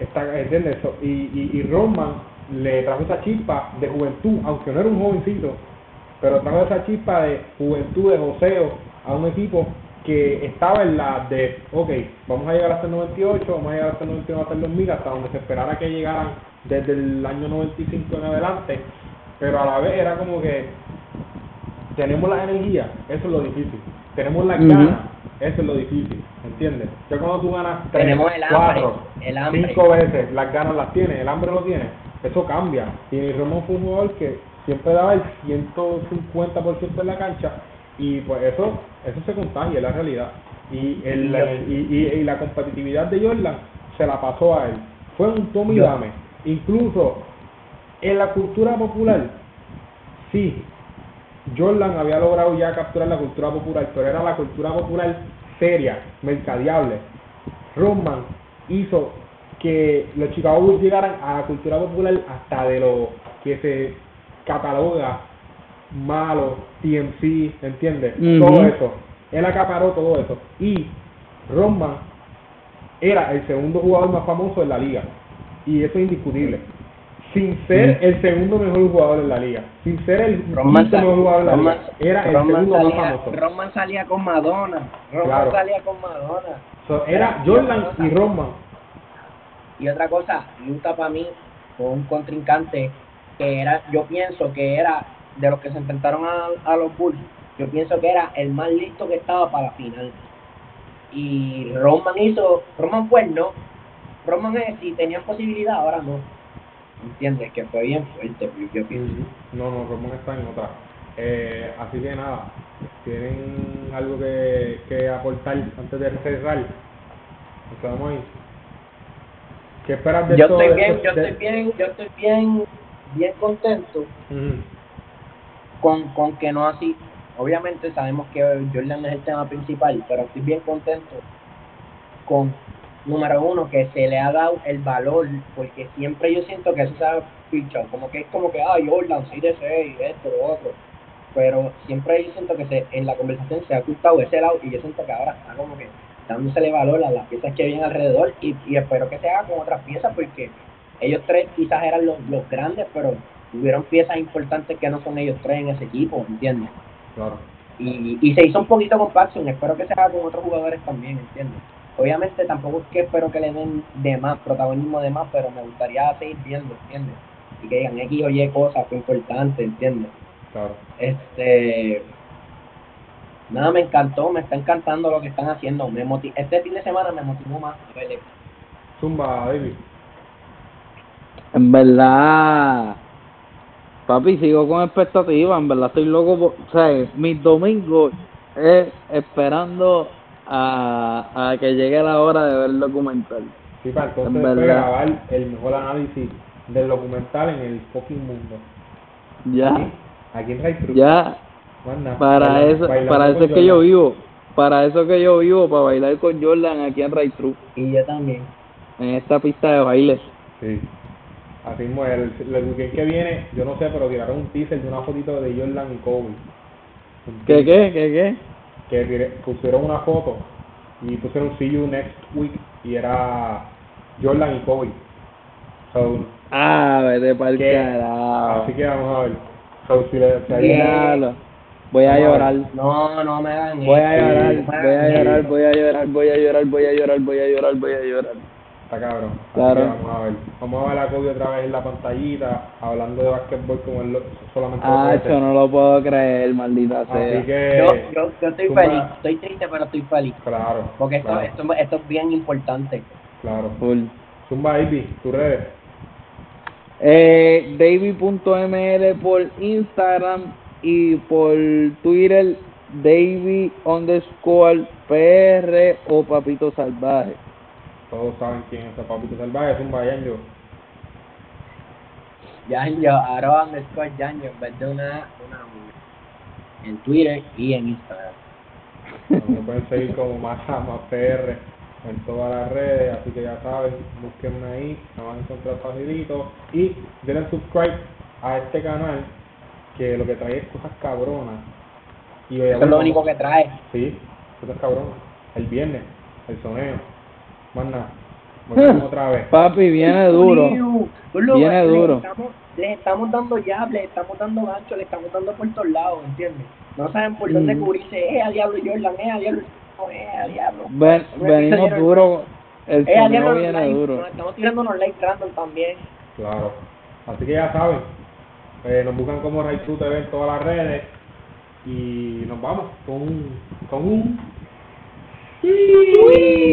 Está, ¿Entiendes? Y, y, y Roman le trajo esa chispa de juventud, aunque no era un jovencito, pero trajo esa chispa de juventud, de joseo a un equipo que estaba en la de, ok, vamos a llegar hasta el 98, vamos a llegar hasta el 99, hasta el 2000, hasta donde se esperara que llegaran desde el año 95 en adelante, pero a la vez era como que tenemos la energía, eso es lo difícil. Tenemos las Ujú. ganas, eso es lo difícil, ¿entiendes? Ya cuando tú ganas tres, Tenemos el hambre, cuatro, el hambre. cinco veces, las ganas las tienes, el hambre lo tienes, eso cambia. Y Ramón fue un jugador que siempre daba el 150% en la cancha y pues eso eso se contagia, es la realidad. Y, el, y, y, y la competitividad de Jordan se la pasó a él. Fue un tome y dame. Incluso en la cultura popular, sí, Jordan había logrado ya capturar la cultura popular, pero era la cultura popular seria, mercadeable. Roman hizo que los Chicago Bulls llegaran a la cultura popular hasta de lo que se cataloga malo, TMC, ¿entiendes? Ujú. Todo eso. Él acaparó todo eso. Y Roman era el segundo jugador más famoso de la liga. Y eso es indiscutible. Sin ser el segundo mejor jugador en la liga. Sin ser el Roman, mejor jugador en la Roman- liga. Era el segundo más salía, famoso. Roman salía con Madonna. Roman Claro. salía con Madonna. So, era Jordan y Roman. Y otra cosa, Utah para mí fue un contrincante que era, yo pienso que era de los que se enfrentaron a, los Bulls, yo pienso que era el más listo que estaba para la final. Y Roman hizo, Roman fue no. Roman es, si tenían posibilidad, ahora no. ¿Entiendes? Que fue bien fuerte, yo- pienso. No, no, Roman está en otra. Eh, así que nada, ¿tienen algo que, aportar antes de cerrar? Quedamos ahí. ¿Qué esperas de Yo esto- estoy bien, esto- yo estoy bien, yo estoy bien, bien contento con, con que no así. Obviamente sabemos que Jordan es el tema principal, pero estoy bien contento con, número uno, que se le ha dado el valor, porque siempre yo siento que eso se ha fichado, como que es como que, ah, Jordan, 6 de 6, esto, lo otro. Pero siempre yo siento que se, en la conversación se ha ocultado ese lado y yo siento que ahora está como que dándosele valor a las piezas que vienen alrededor y, y espero que se haga con otras piezas porque ellos tres quizás eran los, los grandes, pero tuvieron piezas importantes que no son ellos tres en ese equipo, ¿entiendes? Claro. Y, y se hizo un poquito con Paxson, espero que se haga con otros jugadores también, ¿entiendes? Obviamente tampoco es que espero que le den de más, protagonismo de más, pero me gustaría seguir viendo, ¿entiendes? Y que digan X o Y cosas, fue importante, ¿entiendes? Claro. Este. Nada, me encantó, me está encantando lo que están haciendo. Me este fin de semana me motivó más a ver. Zumba, David. En verdad, papi, sigo con expectativa. En verdad, estoy loco. Por, o sea, mis domingos es esperando a, a que llegue la hora de ver el documental. Sí, para entonces En grabar el mejor análisis del documental en el fucking mundo. Ya, Aquí, aquí en Ray Cruz. ya, Para eso, para eso es que yo vivo. Para eso que yo vivo, para bailar con Jordan aquí en Ray True, Y yo también. en esta pista de baile. Sí. Así mismo, el, el weekend que viene, yo no sé, pero tiraron un teaser de una fotito de Jordan y Kobe. ¿Qué, qué, qué, qué? Que tire- pusieron una foto y pusieron See You Next Week y era Jordan y Kobe. So, Ah, vete pa'l que- carajo. así que vamos a ver. So, si le- si. Voy a llorar. No, no me hagan Voy a llorar, voy a llorar, voy a llorar, voy a llorar, voy a llorar, voy a llorar, voy a llorar. Está cabrón. Así Claro. Vamos a ver. Vamos a ver a Kobe otra vez en la pantallita, hablando de basquetbol como él lo- solamente Ah, yo no lo puedo creer, maldita Así sea. que... Yo, yo, yo estoy feliz, estoy triste, pero estoy feliz. Claro. Porque esto, claro, esto, esto es bien importante. Claro. Full. Zumba, Baby, tus redes. Eh, David.ml por Instagram y por Twitter David underscore PR o Papito Salvaje. Todos saben quién es ese papito salvaje, Zumba Yanjo. Yanjo, arroba underscore Yanjo, en vez de una, una en Twitter y en Instagram. Me pueden seguir como más, más PR en todas las redes, así que ya saben, búsquenme ahí, me van a encontrar facilito. Y denle subscribe a este canal, que lo que trae es cosas cabronas. Y Eso es lo único que trae. Sí, cosas cabronas. El viernes, el soneo. Más nada. (laughs) Volvemos otra vez. Papi, viene duro. Boludo, Viene le duro. Estamos, le estamos dando jab, le estamos dando gancho, le estamos dando por todos lados, ¿entiendes? No saben por dónde Mm. cubrirse. Eh, a diablo Jordan, eh, a diablo, eh, a diablo. Ven, venimos duro. El Eh, soneo viene duro. Nos estamos tirando unos likes random también. Claro. Así que ya saben. Eh, nos buscan como Raizu TV en todas las redes. Y nos vamos con un. Con un. Uy.